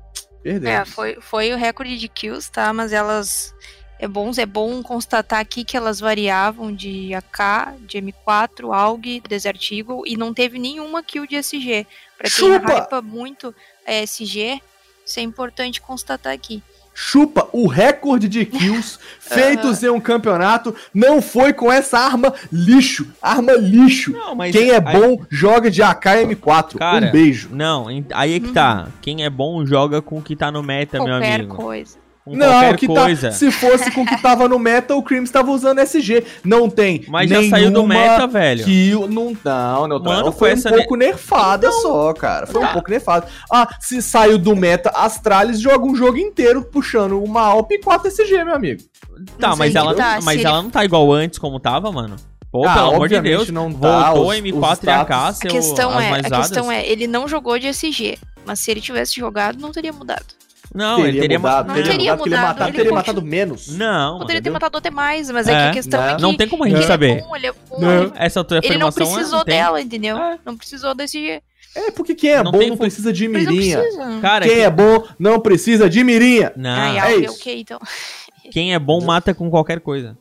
perdemos. É, foi, foi o recorde de kills, tá? Mas elas. É bom, é bom constatar aqui que elas variavam de AK, de M4, AUG, Desert Eagle e não teve nenhuma kill de SG. Pra quem Chupa! hypa muito é, SG, isso é importante constatar aqui. Chupa o recorde de kills feitos em um campeonato. Não foi com essa arma lixo. Arma lixo. Não, mas Quem é aí- bom joga de AK-M4. Cara, um beijo. Não, aí é que tá. Quem é bom joga com o que tá no meta, meu Qualquer amigo. coisa. Com Não, qualquer que coisa. tá, se fosse com o que tava no meta, o Creams tava usando SG. Não tem. Mas já saiu do meta, velho. Kill, não, não, não, Mano, não com foi essa um pouco nerfada só, cara. Foi um Tá. pouco nerfada. Ah, se saiu do meta, Astralis joga um jogo inteiro puxando uma Alp e 4 SG, meu amigo. Tá, Não mas sei ela, que tá, mas ela não tá igual antes como tava, mano. Pô, Ah, pelo amor de Deus. não tá, voltou os- M4 os e AK, A questão, as é, mais a questão é, ele não jogou de SG. Mas se ele tivesse jogado, não teria mudado. Não, ele teria mudado, Não teria teria mudado, mudado, ele teria continua- matado menos. Não, Poderia ter matado até mais, mas é, É, que a questão né? é que Não tem como a gente ele saber. É bom, ele é bom, Não. essa tua Ele não informação precisou não dela, entendeu? É. Não precisou desse. É, porque quem é Não bom tem não precisa de mirinha. precisa. Cara, Quem quem, é bom não precisa de mirinha. não, é isso. ok, então. quem é bom mata com qualquer coisa.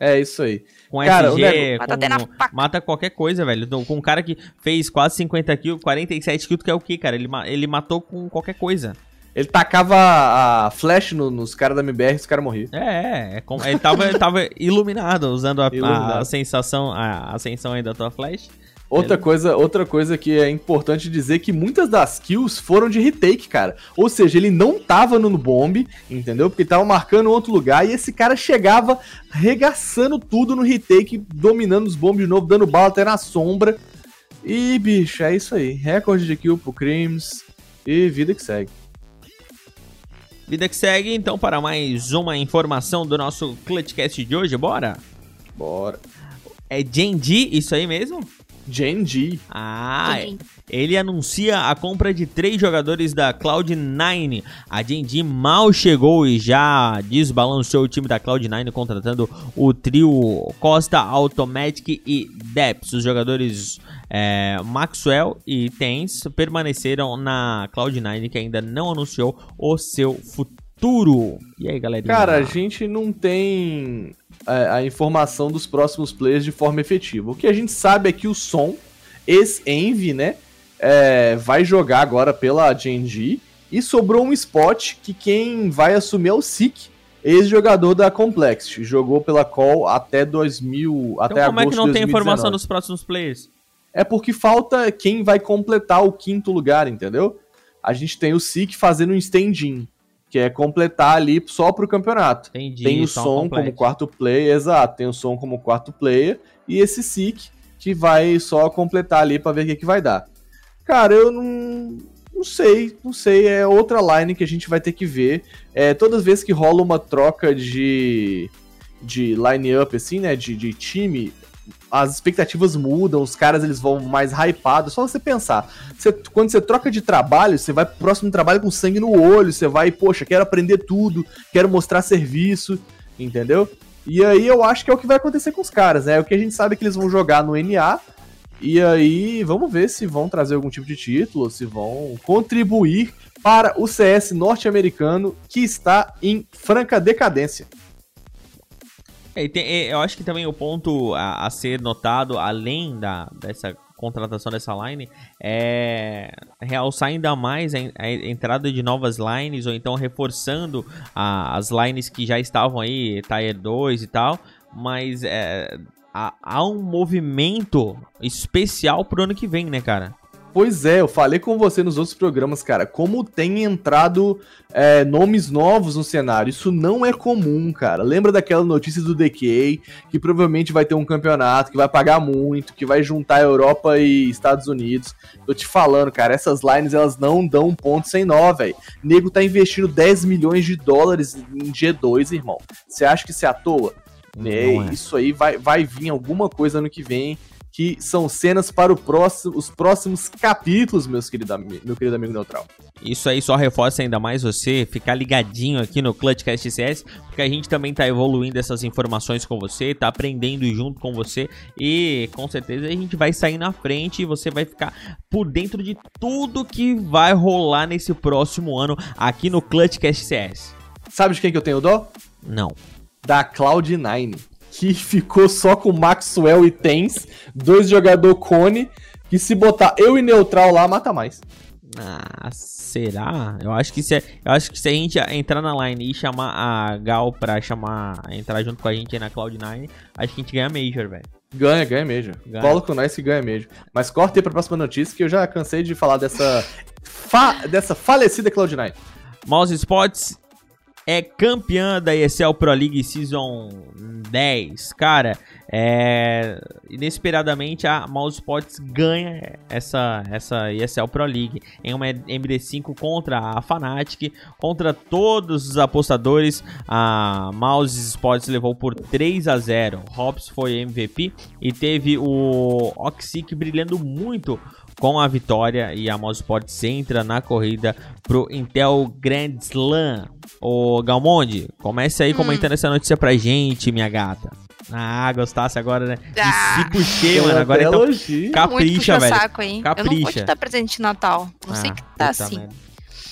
É isso aí. Com Cara, o SG, nego- Mata até na com, faca. mata qualquer coisa, velho. Então, Com um cara que fez quase 50 kills, 47 kills, que é o que, cara? Ele, ma- ele matou com qualquer coisa. Ele tacava a flash no- nos caras da MBR e os caras morriam. É, é, é como- ele tava, ele tava iluminado, usando a, a- Iluminado. a sensação, a ascensão aí da tua flash. Outra Ele- coisa, outra coisa que é importante dizer que muitas das kills foram de retake, cara. Ou seja, ele não tava no bomb, entendeu? Porque tava marcando outro lugar e esse cara chegava regaçando tudo no retake, dominando os bombs de novo, dando bala até na sombra. E, bicho, é isso aí. Recorde de kill pro Crims e vida que segue. Vida que segue, então, para mais uma informação do nosso Clutchcast de hoje, bora? Bora. É Genji, isso aí mesmo? Gen.G. Ah, Entendi. ele anuncia a compra de três jogadores da Cloud9. A Genji mal chegou e já desbalanceou o time da Cloud9 contratando o trio Costa, Automatic e Deps. Os jogadores é, Maxwell e Tens permaneceram na Cloud9 que ainda não anunciou o seu futuro. E aí, galerinha? Cara, a gente não tem é, a informação dos próximos players de forma efetiva. O que a gente sabe é que o Som, ex-Envy, né, é, vai jogar agora pela Gen.G e sobrou um spot que quem vai assumir é o Sik, ex-jogador da Complexity. Jogou pela Call até 2000, então, até como é que não de tem informação 2019. dos próximos players? É porque falta quem vai completar o quinto lugar, entendeu? A gente tem o Sik fazendo um stand-in, que é completar ali só pro campeonato. Entendi. Tem o som complete. como quarto player, exato. Tem o som como quarto player e esse Seek que vai só completar ali pra ver o que, que vai dar. Cara, eu não, não sei, não sei. É outra line que a gente vai ter que ver. É, todas as vezes que rola uma troca de, de line-up, assim, né? De, de time, as expectativas mudam, os caras eles vão mais hypados. Só você pensar. Você- quando você troca de trabalho, você vai pro próximo trabalho com sangue no olho, você vai, poxa, quero aprender tudo, quero mostrar serviço, entendeu? E aí eu acho que é o que vai acontecer com os caras, né? O que a gente sabe é que eles vão jogar no NA. E aí, vamos ver se vão trazer algum tipo de título, se vão contribuir para o CS norte-americano que está em franca decadência. É, tem- é, eu acho que também o ponto a, a ser notado, além da, dessa contratação dessa line, é realçar ainda mais a, a entrada de novas lines, ou então reforçando a- as lines que já estavam aí, Tier 2 e tal, mas é, há um movimento especial pro ano que vem, né, cara? Pois é, eu falei com você nos outros programas, cara, como tem entrado é, nomes novos no cenário. Isso não é comum, cara. Lembra daquela notícia do DK, que provavelmente vai ter um campeonato, que vai pagar muito, que vai juntar Europa e Estados Unidos. Tô te falando, cara, essas lines elas não dão um ponto sem nó, velho. Nego tá investindo 10 milhões de dólares em G2, irmão. Você acha que isso é à toa? É, Não é. Isso aí vai, vai vir alguma coisa ano que vem que são cenas para próximo, os próximos capítulos, meus querido, meu querido amigo neutral. Isso aí só reforça ainda mais você ficar ligadinho aqui no Clutchcast CS, porque a gente também tá evoluindo essas informações com você, tá aprendendo junto com você e com certeza a gente vai sair na frente e você vai ficar por dentro de tudo que vai rolar nesse próximo ano aqui no Clutchcast CS. Sabe de quem que eu tenho dó? Não. Da Cloud9, que ficou só com Maxwell e Tens, dois jogador cone, que se botar eu e neutral lá, mata mais. Ah, será? Eu acho que se eu acho que se a gente entrar na line e chamar a Gal pra chamar entrar junto com a gente aí na Cloud9, acho que a gente ganha Major, velho. Ganha, ganha mesmo. Ganha. Cola com nós que ganha mesmo. Mas corta aí pra próxima notícia, que eu já cansei de falar dessa, fa- dessa falecida Cloud9. Mouse Sports é campeã da ESL Pro League Season 10. Cara, é, inesperadamente a Mouse Sports ganha essa, essa ESL Pro League em uma MD5 contra a Fnatic, contra todos os apostadores. A Mouse Sports levou por 3 a 0. Hobbs foi MVP e teve o Oxic brilhando muito com a vitória e a Mouse Sports entra na corrida pro Intel Grand Slam. Ô Galmonde, comece aí Hum. comentando essa notícia pra gente, minha gata. Ah, gostasse agora, né? Ah, e se puxei, mano. Agora então. elogio. Capricha, muito velho. puxa-saco, hein? Eu não vou Capricha. te dar presente de Natal. Não sei Ah, que tá assim. merda.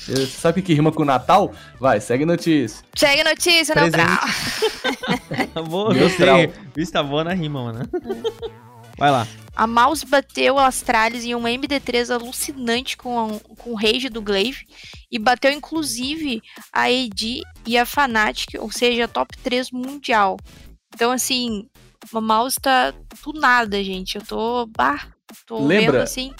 Você Sabe o que, rima com Natal? Vai, segue notícia. Segue notícia, Presente. Neutral. Tá Neutral. gostei. Vista boa na rima, mano. Vai lá. A Mouse bateu a Astralis em uma MD3 alucinante com, a- com o Rage do Glaive e bateu inclusive a AD e a Fnatic, ou seja, a top 3 mundial. Então, assim, a Mouse tá do nada, gente. Eu tô. Bah, tô Lembra? vendo assim.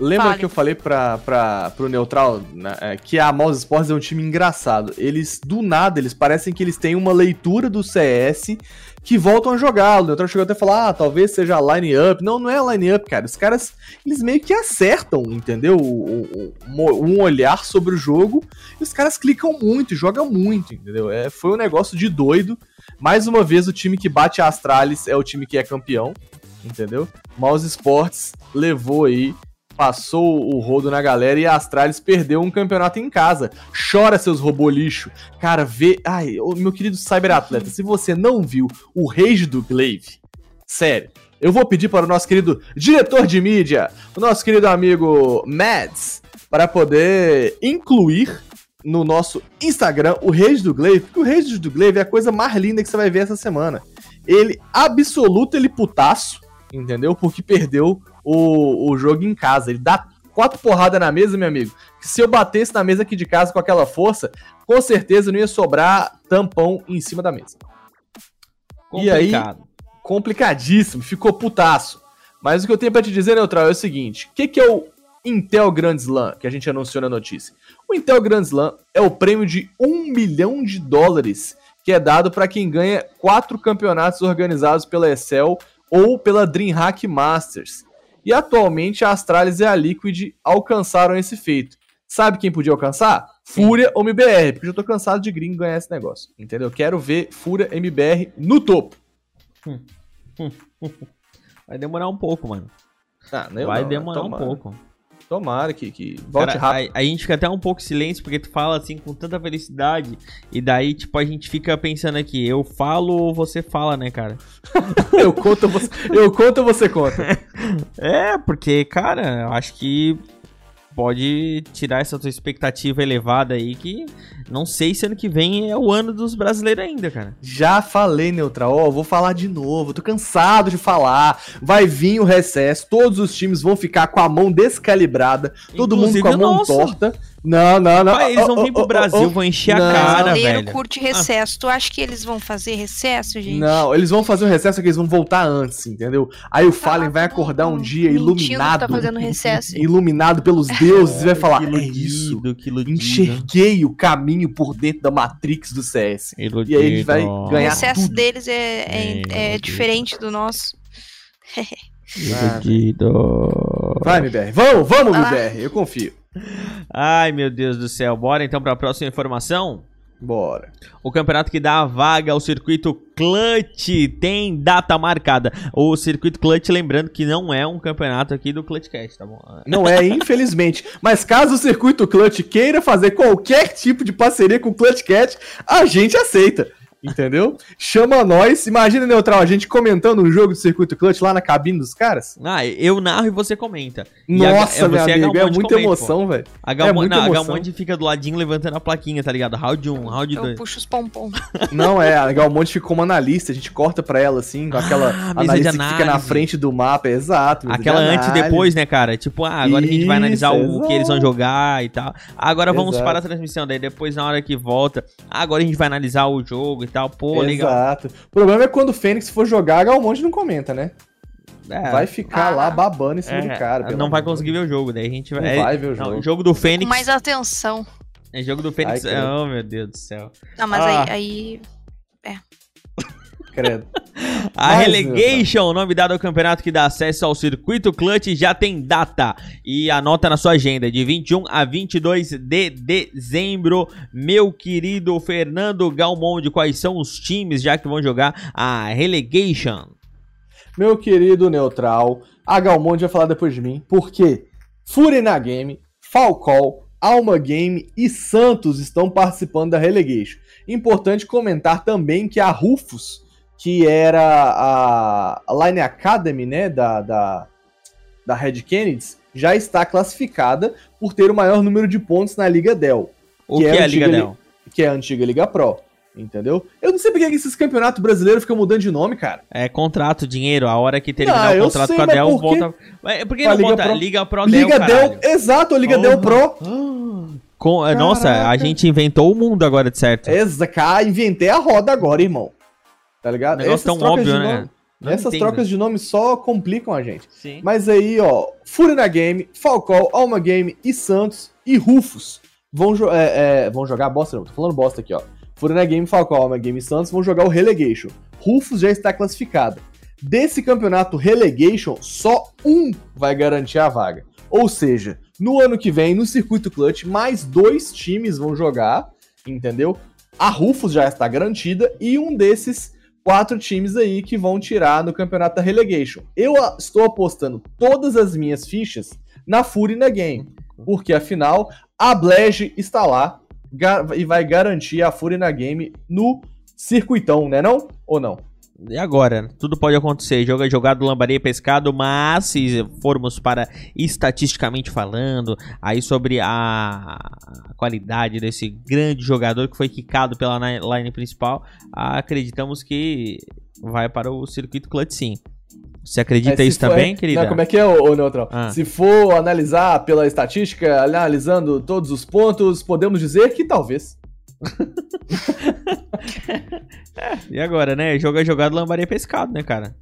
Lembra Fale. que eu falei pra, pra, pro Neutral né, é, que a Mouse Sports é um time engraçado. Eles, do nada, eles parecem que eles têm uma leitura do CS que voltam a jogar. O Neutral chegou até a falar, ah, talvez seja line-up. Não, não é line-up, cara. Os caras, eles meio que acertam, entendeu? Um olhar sobre o jogo. E os caras clicam muito, jogam muito, entendeu? É, foi um negócio de doido. Mais uma vez, o time que bate a Astralis é o time que é campeão, entendeu? Mouse Sports levou aí passou o rodo na galera e a Astralis perdeu um campeonato em casa. Chora, seus robô lixo. Cara, vê. Ai, meu querido cyberatleta, se você não viu o Rage do Glaive, sério, eu vou pedir para o nosso querido diretor de mídia, o nosso querido amigo Mads, para poder incluir no nosso Instagram o Rage do Glaive, porque o Rage do Glaive é a coisa mais linda que você vai ver essa semana. Ele, absoluto, ele putaço, entendeu? Porque perdeu o, o jogo em casa. Ele dá quatro porradas na mesa, meu amigo. Que se eu batesse na mesa aqui de casa com aquela força, com certeza não ia sobrar tampão em cima da mesa. E aí? Complicado. Complicadíssimo, ficou putaço. Mas o que eu tenho pra te dizer, Neutral, é o seguinte: o que, que é o Intel Grand Slam que a gente anunciou na notícia? O Intel Grand Slam é o prêmio de um milhão de dólares que é dado para quem ganha quatro campeonatos organizados pela Excel ou pela DreamHack Masters. E atualmente a Astralis e a Liquid alcançaram esse feito. Sabe quem podia alcançar? Fúria ou MBR, porque eu já tô cansado de gringo ganhar esse negócio. Entendeu? Quero ver Fúria MBR no topo. Vai demorar um pouco, mano. Ah, Vai não, demorar tomara, um pouco. Tomara que, que volte Cara, rápido. A, a gente fica até um pouco em silêncio porque tu fala assim com tanta felicidade. E daí, tipo, a gente fica pensando aqui, eu falo ou você fala, né, cara? Eu conto, você, eu conto ou você conta? É, porque, cara, eu acho que pode tirar essa tua expectativa elevada aí que não sei se ano que vem é o ano dos brasileiros ainda, cara. Já falei, Neutral. Ó, vou falar de novo. Tô cansado de falar. Vai vir o recesso. Todos os times vão ficar com a mão descalibrada. Todo mundo com a mão nosso. torta. Não, não, não. Pai, eles Oh, vão vir oh, pro oh, Brasil, oh. vão encher Não. a cara, Brasileiro velho. curte recesso. Tu acha que eles vão fazer recesso, gente? Não, eles vão fazer o recesso que eles vão voltar antes, entendeu? Aí o Fallen vai tá acordar um dia que iluminado. Tá fazendo recesso. Iluminado pelos deuses e vai falar: Que É isso. iludido, que iludido. Enxerguei o caminho por dentro da Matrix do CS. Iludido. E aí a gente vai O ganhar recesso tudo. deles é, é- é diferente do nosso. Iludido. Vai, MBR. Vamos, vamos. MBR. Eu confio. Ai, meu Deus do céu. Bora então pra próxima informação? Bora. O campeonato que dá a vaga ao circuito Clutch tem data marcada. O circuito Clutch, lembrando que não é um campeonato aqui do Clutchcast, tá bom? Não é, infelizmente. Mas caso o circuito Clutch queira fazer qualquer tipo de parceria com o Clutch Cat, a gente aceita. Entendeu? Chama nós. Imagina, Neutral, a gente comentando um jogo do circuito Clutch lá na cabine dos caras. Ah, eu narro e você comenta. Nossa, é, meu a amigo, é muita emoção, velho. A Galmonte, É. Galmonte fica do ladinho levantando a plaquinha, tá ligado? Round 1, round Eu 2. puxo os pompom. Não, é, a Galmonte ficou como analista, a gente corta pra ela assim, com aquela Ah, analista que fica na frente do mapa, exato. Aquela antes e depois, né, cara? Tipo, ah, agora a gente vai analisar Isso, o que eles vão exato. jogar e tal. Agora vamos Exato. para a transmissão. Daí depois, na hora que volta, agora a gente vai analisar o jogo e tal. Pô, legal. Exato. O problema é quando o Fênix for jogar, a Galmonte não comenta, né? É, Vai ficar Ah. lá babando em cima é, do cara. não vai conseguir ver o jogo. Daí a gente vai. Não é, vai ver o não, jogo. jogo do Fênix. mais atenção. É jogo do Fênix. Ai, credo. oh, meu Deus do céu. Não, mas Ah. aí, aí. Credo. A Mas, Relegation, o nome dado ao campeonato que dá acesso ao circuito Clutch, já tem data. E anota na sua agenda, de 21 a 22 de dezembro. Meu querido Fernando Galmonde, quais são os times já que vão jogar a Relegation? Meu querido Neutral, a Galmonte vai falar depois de mim. Por quê? Furina Game, Falcol, Alma Game e Santos estão participando da Relegation. Importante comentar também que a Rufus, que era a, Line Academy, né, da, da, da Red Kennedys, já está classificada por ter o maior número de pontos na Liga Dell. O que, que é, a a Liga Dell? Que é a antiga Liga Pro. Entendeu? Eu não sei porque que esses campeonatos brasileiros ficam mudando de nome, cara. É contrato, dinheiro. A hora que terminar Ah, o contrato sei, com a Dell, por volta. É, Por que A não Liga volta? Pro- Liga Pro Liga Dell, Dell, caralho. exato, a Liga Porra. Dell Pro. Com- é, Nossa, a gente inventou o mundo agora, de certo. Cara, inventei a roda agora, irmão. Tá ligado? negócio tão trocas óbvio, de né? nome- Não essas entendo. trocas de nome só complicam a gente. Sim. Mas aí, ó, Furina Game, Falcol, Alma Game e Santos e Rufus vão, jo- é, é, vão jogar bosta, não, tô falando bosta aqui, ó. Furina Game, Falcol, Alma Game e Santos vão jogar o Relegation. Rufus já está classificado. Desse campeonato Relegation, só um vai garantir a vaga. Ou seja, no ano que vem, no circuito clutch, mais dois times vão jogar, entendeu? A Rufus já está garantida e um desses quatro times aí que vão tirar no campeonato da Relegation. Eu a- estou apostando todas as minhas fichas na Fury na Game, porque afinal a Blege está lá e vai garantir a Fury na Game no circuitão, né não? Ou não? E agora? Tudo pode acontecer. Jogo é jogado, lambaria pescado, mas se formos para estatisticamente falando, aí sobre a qualidade desse grande jogador que foi quicado pela line principal, acreditamos que vai para o circuito clutch sim. Você acredita É, isso for- também, é- querida? Não, como é que é, ô, ô Neutral? Ah. Se for analisar pela estatística, analisando todos os pontos, podemos dizer que talvez. E agora, né? Jogo é jogado, lambaria pescado, né, cara?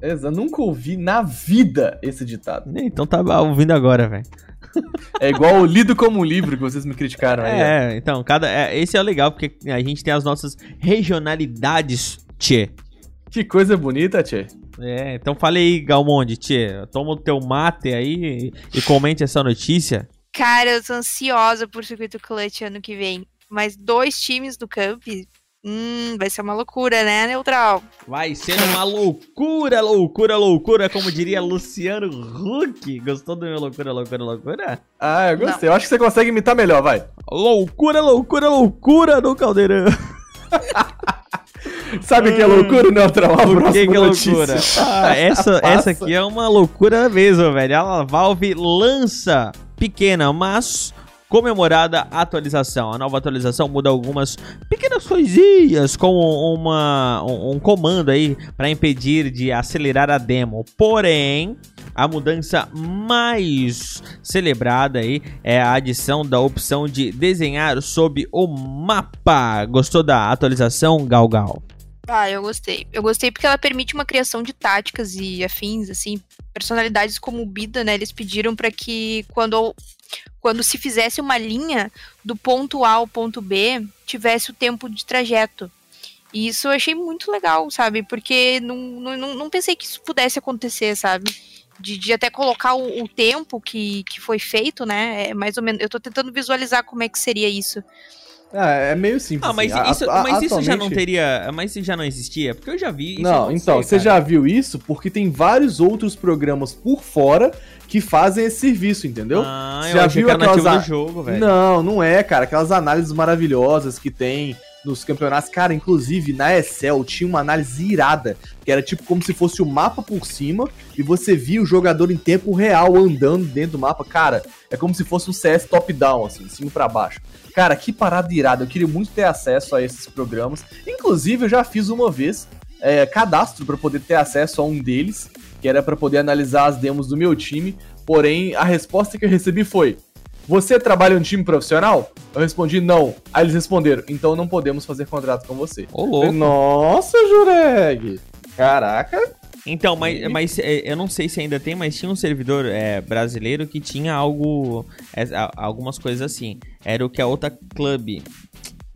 Eu nunca ouvi na vida esse ditado. Então tá ouvindo agora, velho. É igual o lido como um livro que vocês me criticaram aí. ó. É, então, cada. é, esse é o legal, porque a gente tem as nossas regionalidades, tchê. Que coisa bonita, Tchê. É, então fale aí, Galmonde, tchê. Toma o teu mate aí e, e comente essa notícia. Cara, eu tô ansiosa por circuito clutch ano que vem. Mas dois times do camp, hum, vai ser uma loucura, né, Neutral? Vai ser uma loucura, loucura, loucura, como diria Luciano Huck. Gostou do meu loucura, loucura, loucura? Ah, eu gostei. Eu acho que você consegue imitar melhor, vai. Loucura, loucura, loucura no caldeirão. Sabe que é loucura, Neutral? A próxima que, que é loucura? Ah, essa, essa aqui é uma loucura mesmo, velho. A Valve lança pequena, mas comemorada atualização. A nova atualização muda algumas pequenas coisinhas, como uma, um, um comando aí para impedir de acelerar a demo. Porém, a mudança mais celebrada aí é a adição da opção de desenhar sob o mapa. Gostou da atualização, Galgal? Ah, eu gostei. Eu gostei porque ela permite uma criação de táticas e afins, assim, personalidades como o Bida, né? Eles pediram para que quando quando se fizesse uma linha do ponto A ao ponto B, tivesse o tempo de trajeto. E isso eu achei muito legal, sabe? Porque não, não, não- pensei que isso pudesse acontecer, sabe? De, de até colocar o, o tempo que, que foi feito, né? É mais ou menos. Eu tô tentando visualizar como é que seria isso. Ah, é meio simples. Ah, mas, assim. A- isso, a- mas isso já não teria. Mas isso já não existia? Porque eu já vi isso. Não, então, você cara. já viu isso? Porque tem vários outros programas por fora que fazem esse serviço, entendeu? Ah, Você eu já viu aquelas do jogo, velho. Não, não é, cara. Aquelas análises maravilhosas que tem nos campeonatos. Cara, inclusive na Excel tinha uma análise irada, que era tipo como se fosse o mapa por cima e você via o jogador em tempo real andando dentro do mapa. Cara, é como se fosse um CS top-down, assim, de cima pra baixo. Cara, que parada irada. Eu queria muito ter acesso a esses programas. Inclusive, eu já fiz uma vez é, cadastro pra poder ter acesso a um deles, que era pra poder analisar as demos do meu time. Porém, a resposta que eu recebi foi: Você trabalha em um time profissional? Eu respondi não. Aí eles responderam: Então não podemos fazer contrato com você. Ô, louco. Nossa, Jureg! Caraca! Então, mas, mas é, eu não sei se ainda tem, mas tinha um servidor é, brasileiro que tinha algo. é, algumas coisas assim. Era o que a outra clube.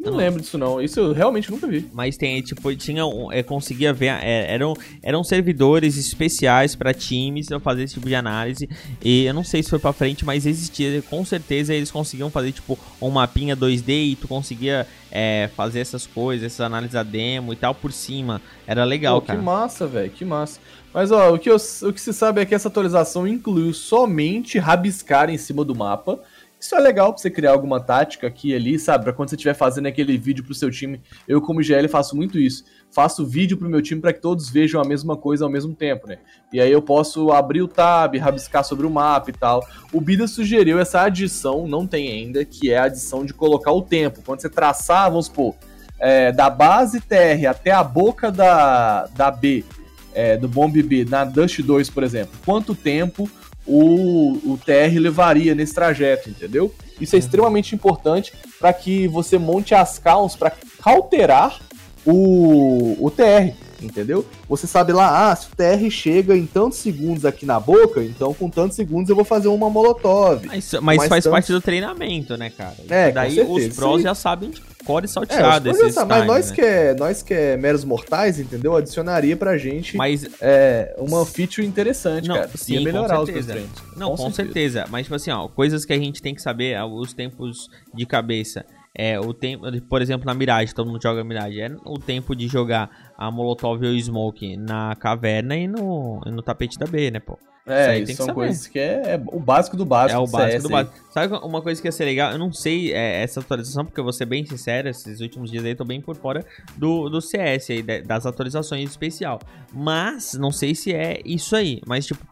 Não lembro disso não. Isso eu realmente nunca vi. Mas tem, tipo, tinha um, é, conseguia ver, é, eram, eram servidores especiais pra times pra fazer esse tipo de análise. E eu não sei se foi pra frente, mas existia, com certeza eles conseguiam fazer, tipo, um mapinha 2D e tu conseguia é, fazer essas coisas, essas análises da demo e tal por cima. Era legal, Pô, cara. Que massa, velho, que massa. Mas ó, o que, eu- o que se sabe é que essa atualização incluiu somente rabiscar em cima do mapa. Isso é legal pra você criar alguma tática aqui e ali, sabe? Pra quando você estiver fazendo aquele vídeo pro seu time. Eu, como GL, faço muito isso. Faço vídeo pro meu time para que todos vejam a mesma coisa ao mesmo tempo, né? E aí eu posso abrir o tab, rabiscar sobre o mapa e tal. O Bida sugeriu essa adição, não tem ainda, que é a adição de colocar o tempo. Quando você traçar, vamos supor, é, da base TR até a boca da, da B, é, do Bomb B, na Dust 2, por exemplo, quanto tempo o, o TR levaria nesse trajeto, entendeu? Isso é extremamente importante para que você monte as counts para cauterar o, o TR, entendeu? Você sabe lá, ah, se o TR chega em tantos segundos aqui na boca, então com tantos segundos eu vou fazer uma molotov. Mas, mas Mas faz tanto- parte do treinamento, né, cara? É, com Daí certeza. os pros Sim. já sabem de core É, salteado os esses projetos, mas nós times, que, é, nós que é meros mortais, entendeu? Adicionaria pra gente Mas é, uma feature interessante, Não, cara. sim, Ia melhorar com os certeza. treinos. Não, com, certeza. Mas, tipo assim, ó, coisas que a gente tem que saber, ah, os tempos de cabeça. É, o tempo, por exemplo, na Mirage, todo mundo joga Mirage. É o tempo de jogar a Molotov ou Smoke na caverna e no, e no tapete da B, né, pô? Isso É, isso que são coisas que é, é o básico do básico. é o básico CS do aí. básico. Sabe uma coisa que ia ser legal? Eu não sei é, essa atualização, porque eu vou ser bem sincero, esses últimos dias aí eu tô bem por fora do, do CS aí, da- das atualizações especial. Mas, não sei se é isso aí. Mas, tipo,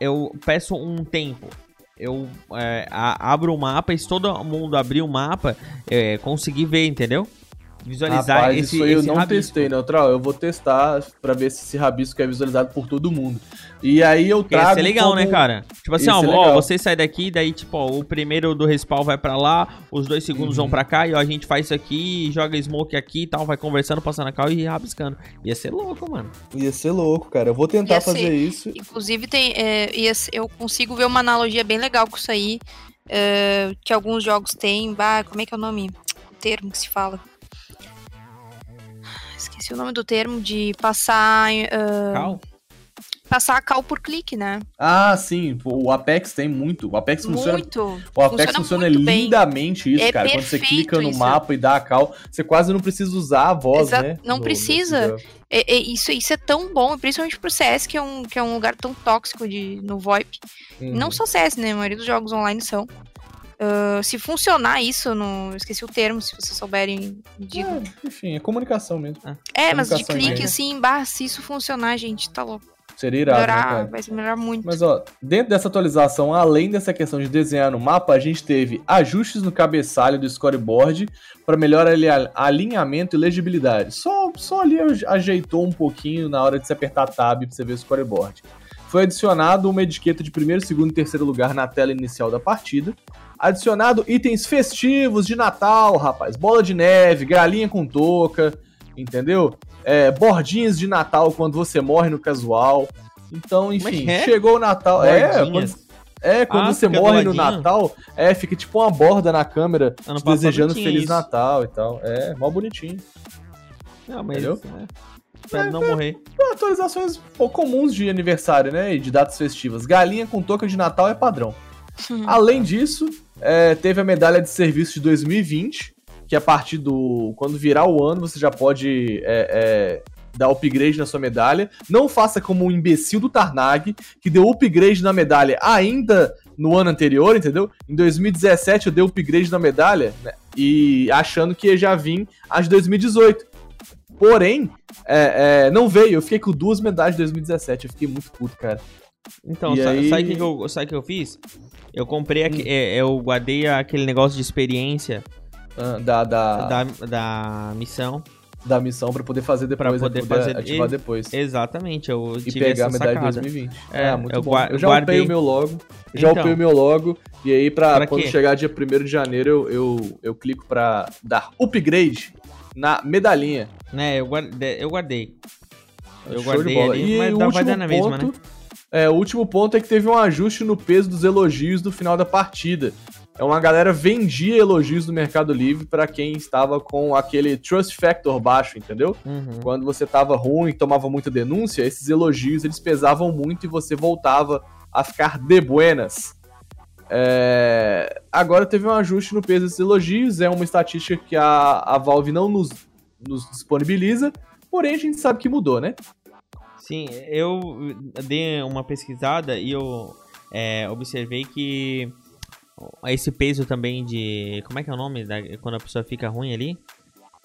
eu peço um tempo. Eu é, abro o mapa e se todo mundo abrir o mapa, é, conseguir ver, entendeu? Visualizar Rapaz, esse, isso aí eu esse não rabisco. testei, Neutral. Eu vou testar pra ver se esse rabisco é visualizado por todo mundo. E aí eu trago. ia ser legal, como- né, cara? Tipo assim, ó, ser ó, você sai daqui, daí, tipo, ó, o primeiro do respawn vai pra lá, os dois segundos Uhum. vão pra cá, e ó, a gente faz isso aqui, joga smoke aqui e tal, vai conversando, passando a cal e rabiscando. Ia ser louco, mano. Ia ser louco, cara. Eu vou tentar Ia fazer ser. isso. Inclusive, tem, é, ia ser- eu consigo ver uma analogia bem legal com isso aí. é, que alguns jogos têm. Bah, como é que é o nome? O termo que se fala. Esqueci o nome do termo de passar, ah, Cal? passar a cal por clique, né? Ah, sim. O Apex tem muito. O Apex funciona. Muito. O Apex funciona, muito bem. lindamente isso, É cara. Quando você clica no isso. mapa e dá a cal, você quase não precisa usar a voz, Exa- né? não no- precisa. É- é- isso, isso é tão bom, principalmente pro CS, que é um, que é um lugar tão tóxico de, no VoIP. Uhum. Não só CS, né? A maioria dos jogos online são. Ah, se funcionar isso, no, esqueci o termo, se vocês souberem, digam. É, enfim, é comunicação mesmo. É, mas de comunicação clique assim, bah, se isso funcionar, gente, tá louco. Seria irado, né, Melhorar, cara? vai melhorar muito. Mas ó, dentro dessa atualização, além dessa questão de desenhar no mapa, a gente teve ajustes no cabeçalho do scoreboard para melhor ali- alinhamento e legibilidade. Só, só ali ajeitou um pouquinho na hora de se apertar tab para você ver o scoreboard. Foi adicionado uma etiqueta de primeiro, segundo e terceiro lugar na tela inicial da partida. Adicionado itens festivos de Natal, rapaz. Bola de neve, galinha com touca, entendeu? É, bordinhas de Natal quando você morre no casual. Então, enfim, é? chegou o Natal. É, Bordinhas. quando, é, quando Ah, você morre no. Natal, é, fica tipo uma borda na câmera Ano te desejando Feliz isso. Natal e tal. É, mó bonitinho. Não, mas. Entendeu? É, espero não morrer. Atualizações pô, comuns de aniversário, né? E de datas festivas. Galinha com touca de Natal é padrão. Além disso, é, teve a medalha de serviço de 2020, que a partir do. Quando virar o ano, você já pode é, é, dar upgrade na sua medalha. Não faça como um imbecil do Tarnag, que deu upgrade na medalha ainda no ano anterior, entendeu? Em 2017 eu dei upgrade na medalha, né? E achando que ia já vir a de 2018. Porém, é, é, não veio. Eu fiquei com duas medalhas de 2017. Eu fiquei muito puto, cara. Então, sa- aí- sabe o que, eu, sabe que eu fiz? Eu comprei, aque- é, eu guardei aquele negócio de experiência Ah, Da, da, da, da missão. da missão pra poder fazer depois, Pra poder poder fazer- ativar e- depois. Exatamente, eu E pegar a medalha sacada. de 2020. É, É, muito eu bom. Eu já guardei. upei o meu logo. Já Então. upei o meu logo. E aí, pra, Pra quando quê? chegar dia 1 de janeiro, eu, eu, eu clico pra dar upgrade na medalhinha. Né, eu guardei. Eu guardei. Eu Show guardei ali, e mas o dá- vai dar na mesma, né? É, o último ponto é que teve um ajuste no peso dos elogios do final da partida. é uma galera vendia elogios no Mercado Livre para quem estava com aquele trust factor baixo, entendeu? Uhum. Quando você tava ruim, tomava muita denúncia, esses elogios eles pesavam muito e você voltava a ficar de buenas. É, Agora teve um ajuste no peso desses elogios, é uma estatística que a, a Valve não nos, nos disponibiliza, porém a gente sabe que mudou, né? Sim, eu dei uma pesquisada e eu é, observei que esse peso também de. Como é que é o nome? Da, quando a pessoa fica ruim ali?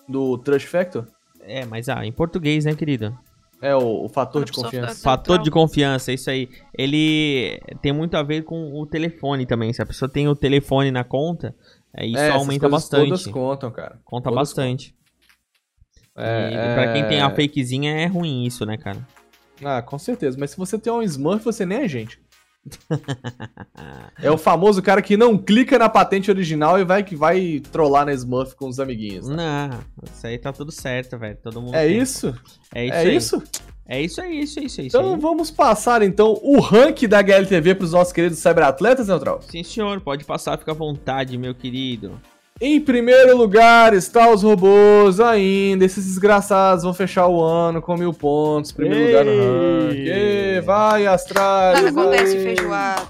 Do Trust Factor. É, mas ah, em português, né, querido? É o, o fator de confiança. Fator de confiança, isso aí. Ele tem muito a ver com o telefone também. Se a pessoa tem o telefone na conta, é, isso É, essas aumenta coisas bastante. Todas contam, cara. Conta todas bastante. É, e é- pra quem tem a fakezinha é ruim isso, né, cara? Ah, com certeza. Mas se você tem um Smurf, você nem é gente. é o famoso cara que não clica na patente original e vai que vai trollar na Smurf com os amiguinhos. né? Não, isso aí tá tudo certo, velho. Todo mundo É tem. isso? É isso é aí. isso? É isso aí, isso aí, isso aí. isso Então vamos passar então o rank da HLTV pros nossos queridos cyberatletas, Neutral. Sim, senhor, pode passar, fica à vontade, meu querido. Em primeiro lugar está os robôs ainda. Esses desgraçados vão fechar o ano com mil pontos. Primeiro Ei! lugar no rank. Ê, vai, Astralis. Nada acontece aê. feijoada.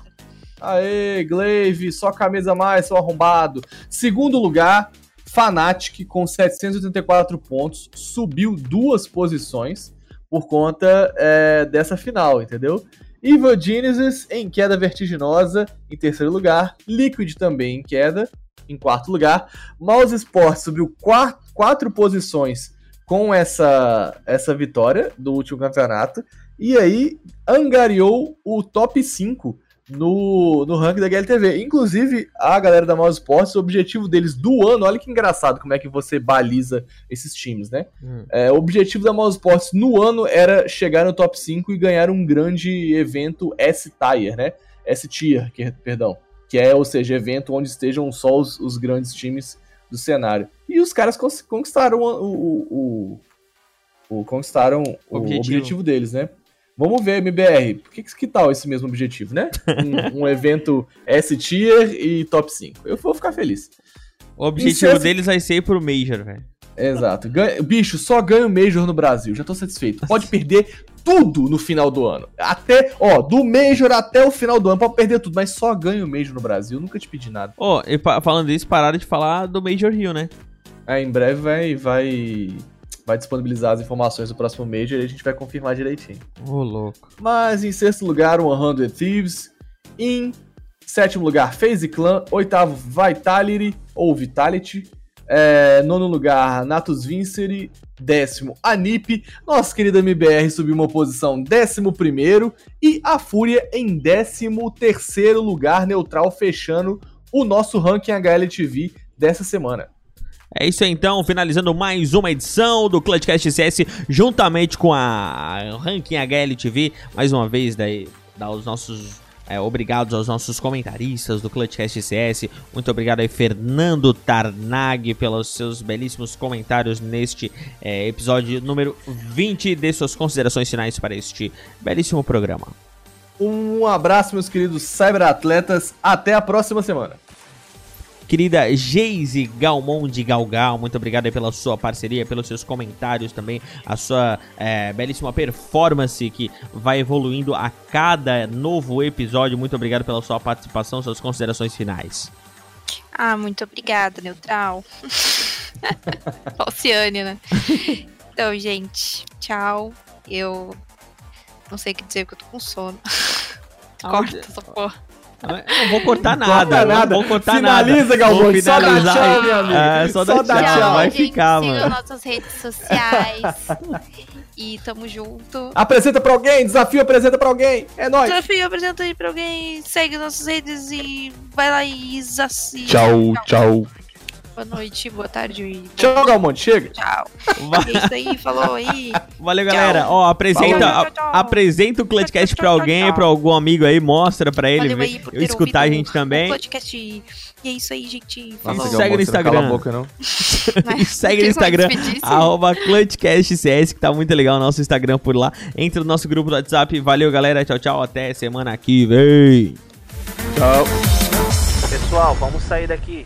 Aê, Glaive, só camisa a mais, seu arrombado. Segundo lugar, Fnatic com 784 pontos, subiu duas posições por conta é, dessa final, entendeu? Evil Genesis em queda vertiginosa em terceiro lugar, Liquid também em queda em quarto lugar, Mouse Sports subiu quatro, quatro posições com essa, essa vitória do último campeonato e aí angariou o top 5 no, no ranking da GLTV. Inclusive, a galera da Mouse Sports, o objetivo deles do ano, olha que engraçado como é que você baliza esses times, né? Hum. É, o objetivo da Mouse Sports no ano era chegar no top 5 e ganhar um grande evento S-Tier, né? S-Tier, que, perdão. Que é, ou seja, evento onde estejam só os, os grandes times do cenário. E os caras conquistaram o, o, o- o- conquistaram o Objetivo. objetivo. deles, né? Vamos ver, MBR, por que, que tal esse mesmo objetivo, né? Um, um evento S-Tier e top 5. Eu vou ficar feliz. O objetivo deles vai ser ir pro Major, velho. Exato. Ganha- Bicho, só ganha o Major no Brasil. Já tô satisfeito. Pode perder tudo no final do ano. Até, ó, do Major até o final do ano, pode perder tudo, mas só ganha o Major no Brasil. Nunca te pedi nada. E pa- falando isso, pararam de falar do Major Hill, né? É, em breve vai, vai, vai disponibilizar as informações do próximo Major e a gente vai confirmar direitinho. Ô, louco. Mas em sexto lugar, 100 Thieves. Em sétimo lugar, FaZe Clan. Oitavo, Vitality, ou Vitality. É, nono lugar, Natus Vincere. Décimo, Anip. Nossa querida MBR subiu uma posição. Décimo primeiro. E a Fúria em décimo terceiro lugar, neutral, fechando o nosso ranking HLTV dessa semana. É isso aí, então, finalizando mais uma edição do Clutchcast CS, juntamente com a Ranking HLTV, mais uma vez, daí, dar os nossos é, obrigados aos nossos comentaristas do Clutchcast CS. Muito obrigado aí, Fernando Tarnag, pelos seus belíssimos comentários neste é, episódio número 20. Dê suas considerações finais para este belíssimo programa. Um abraço, meus queridos cyberatletas. Até a próxima semana. Querida Geise Galmon de Galgal, muito obrigado aí pela sua parceria, pelos seus comentários também, a sua é, belíssima performance que vai evoluindo a cada novo episódio. Muito obrigado pela sua participação, suas considerações finais. Ah, muito obrigada, Neutral. Oceane, né? Então, gente, tchau. Eu não sei o que dizer, porque eu tô com sono. Corta essa porra. Não vou cortar Corta nada, eu nada. não vou cortar Finaliza, nada. Galvão, Vou só dá finalizar tchau, aí. meu amigo. É, só, Só dá tchau, tchau. vai gente. ficar, Sigam mano. nossas redes sociais. e tamo junto. Apresenta pra alguém, desafio apresenta pra alguém. É nóis. Desafio, apresenta aí pra alguém. Segue nossas redes e vai lá e assi- Tchau, tchau. Boa noite, boa tarde e Tchau, Galmonte, chega. Tchau. Va- É isso aí, falou aí. Valeu, Tchau. galera. Ó, apresenta, Tchau, tchau, a- apresenta o Clutchcast Tchau, pra alguém, tchau. pra algum amigo aí, mostra pra ele Valeu ver, escutar a gente também. podcast. E é isso aí, gente. Nossa, Falou. Segue Galmonte, no você não cala Instagram. a boca, não. Mas Segue no Instagram, arroba ClutchCastCS, que tá muito legal o nosso Instagram por lá. Entra no nosso grupo do WhatsApp. Valeu, galera. Tchau, tchau. Até semana que vem. Tchau. Pessoal, vamos sair daqui.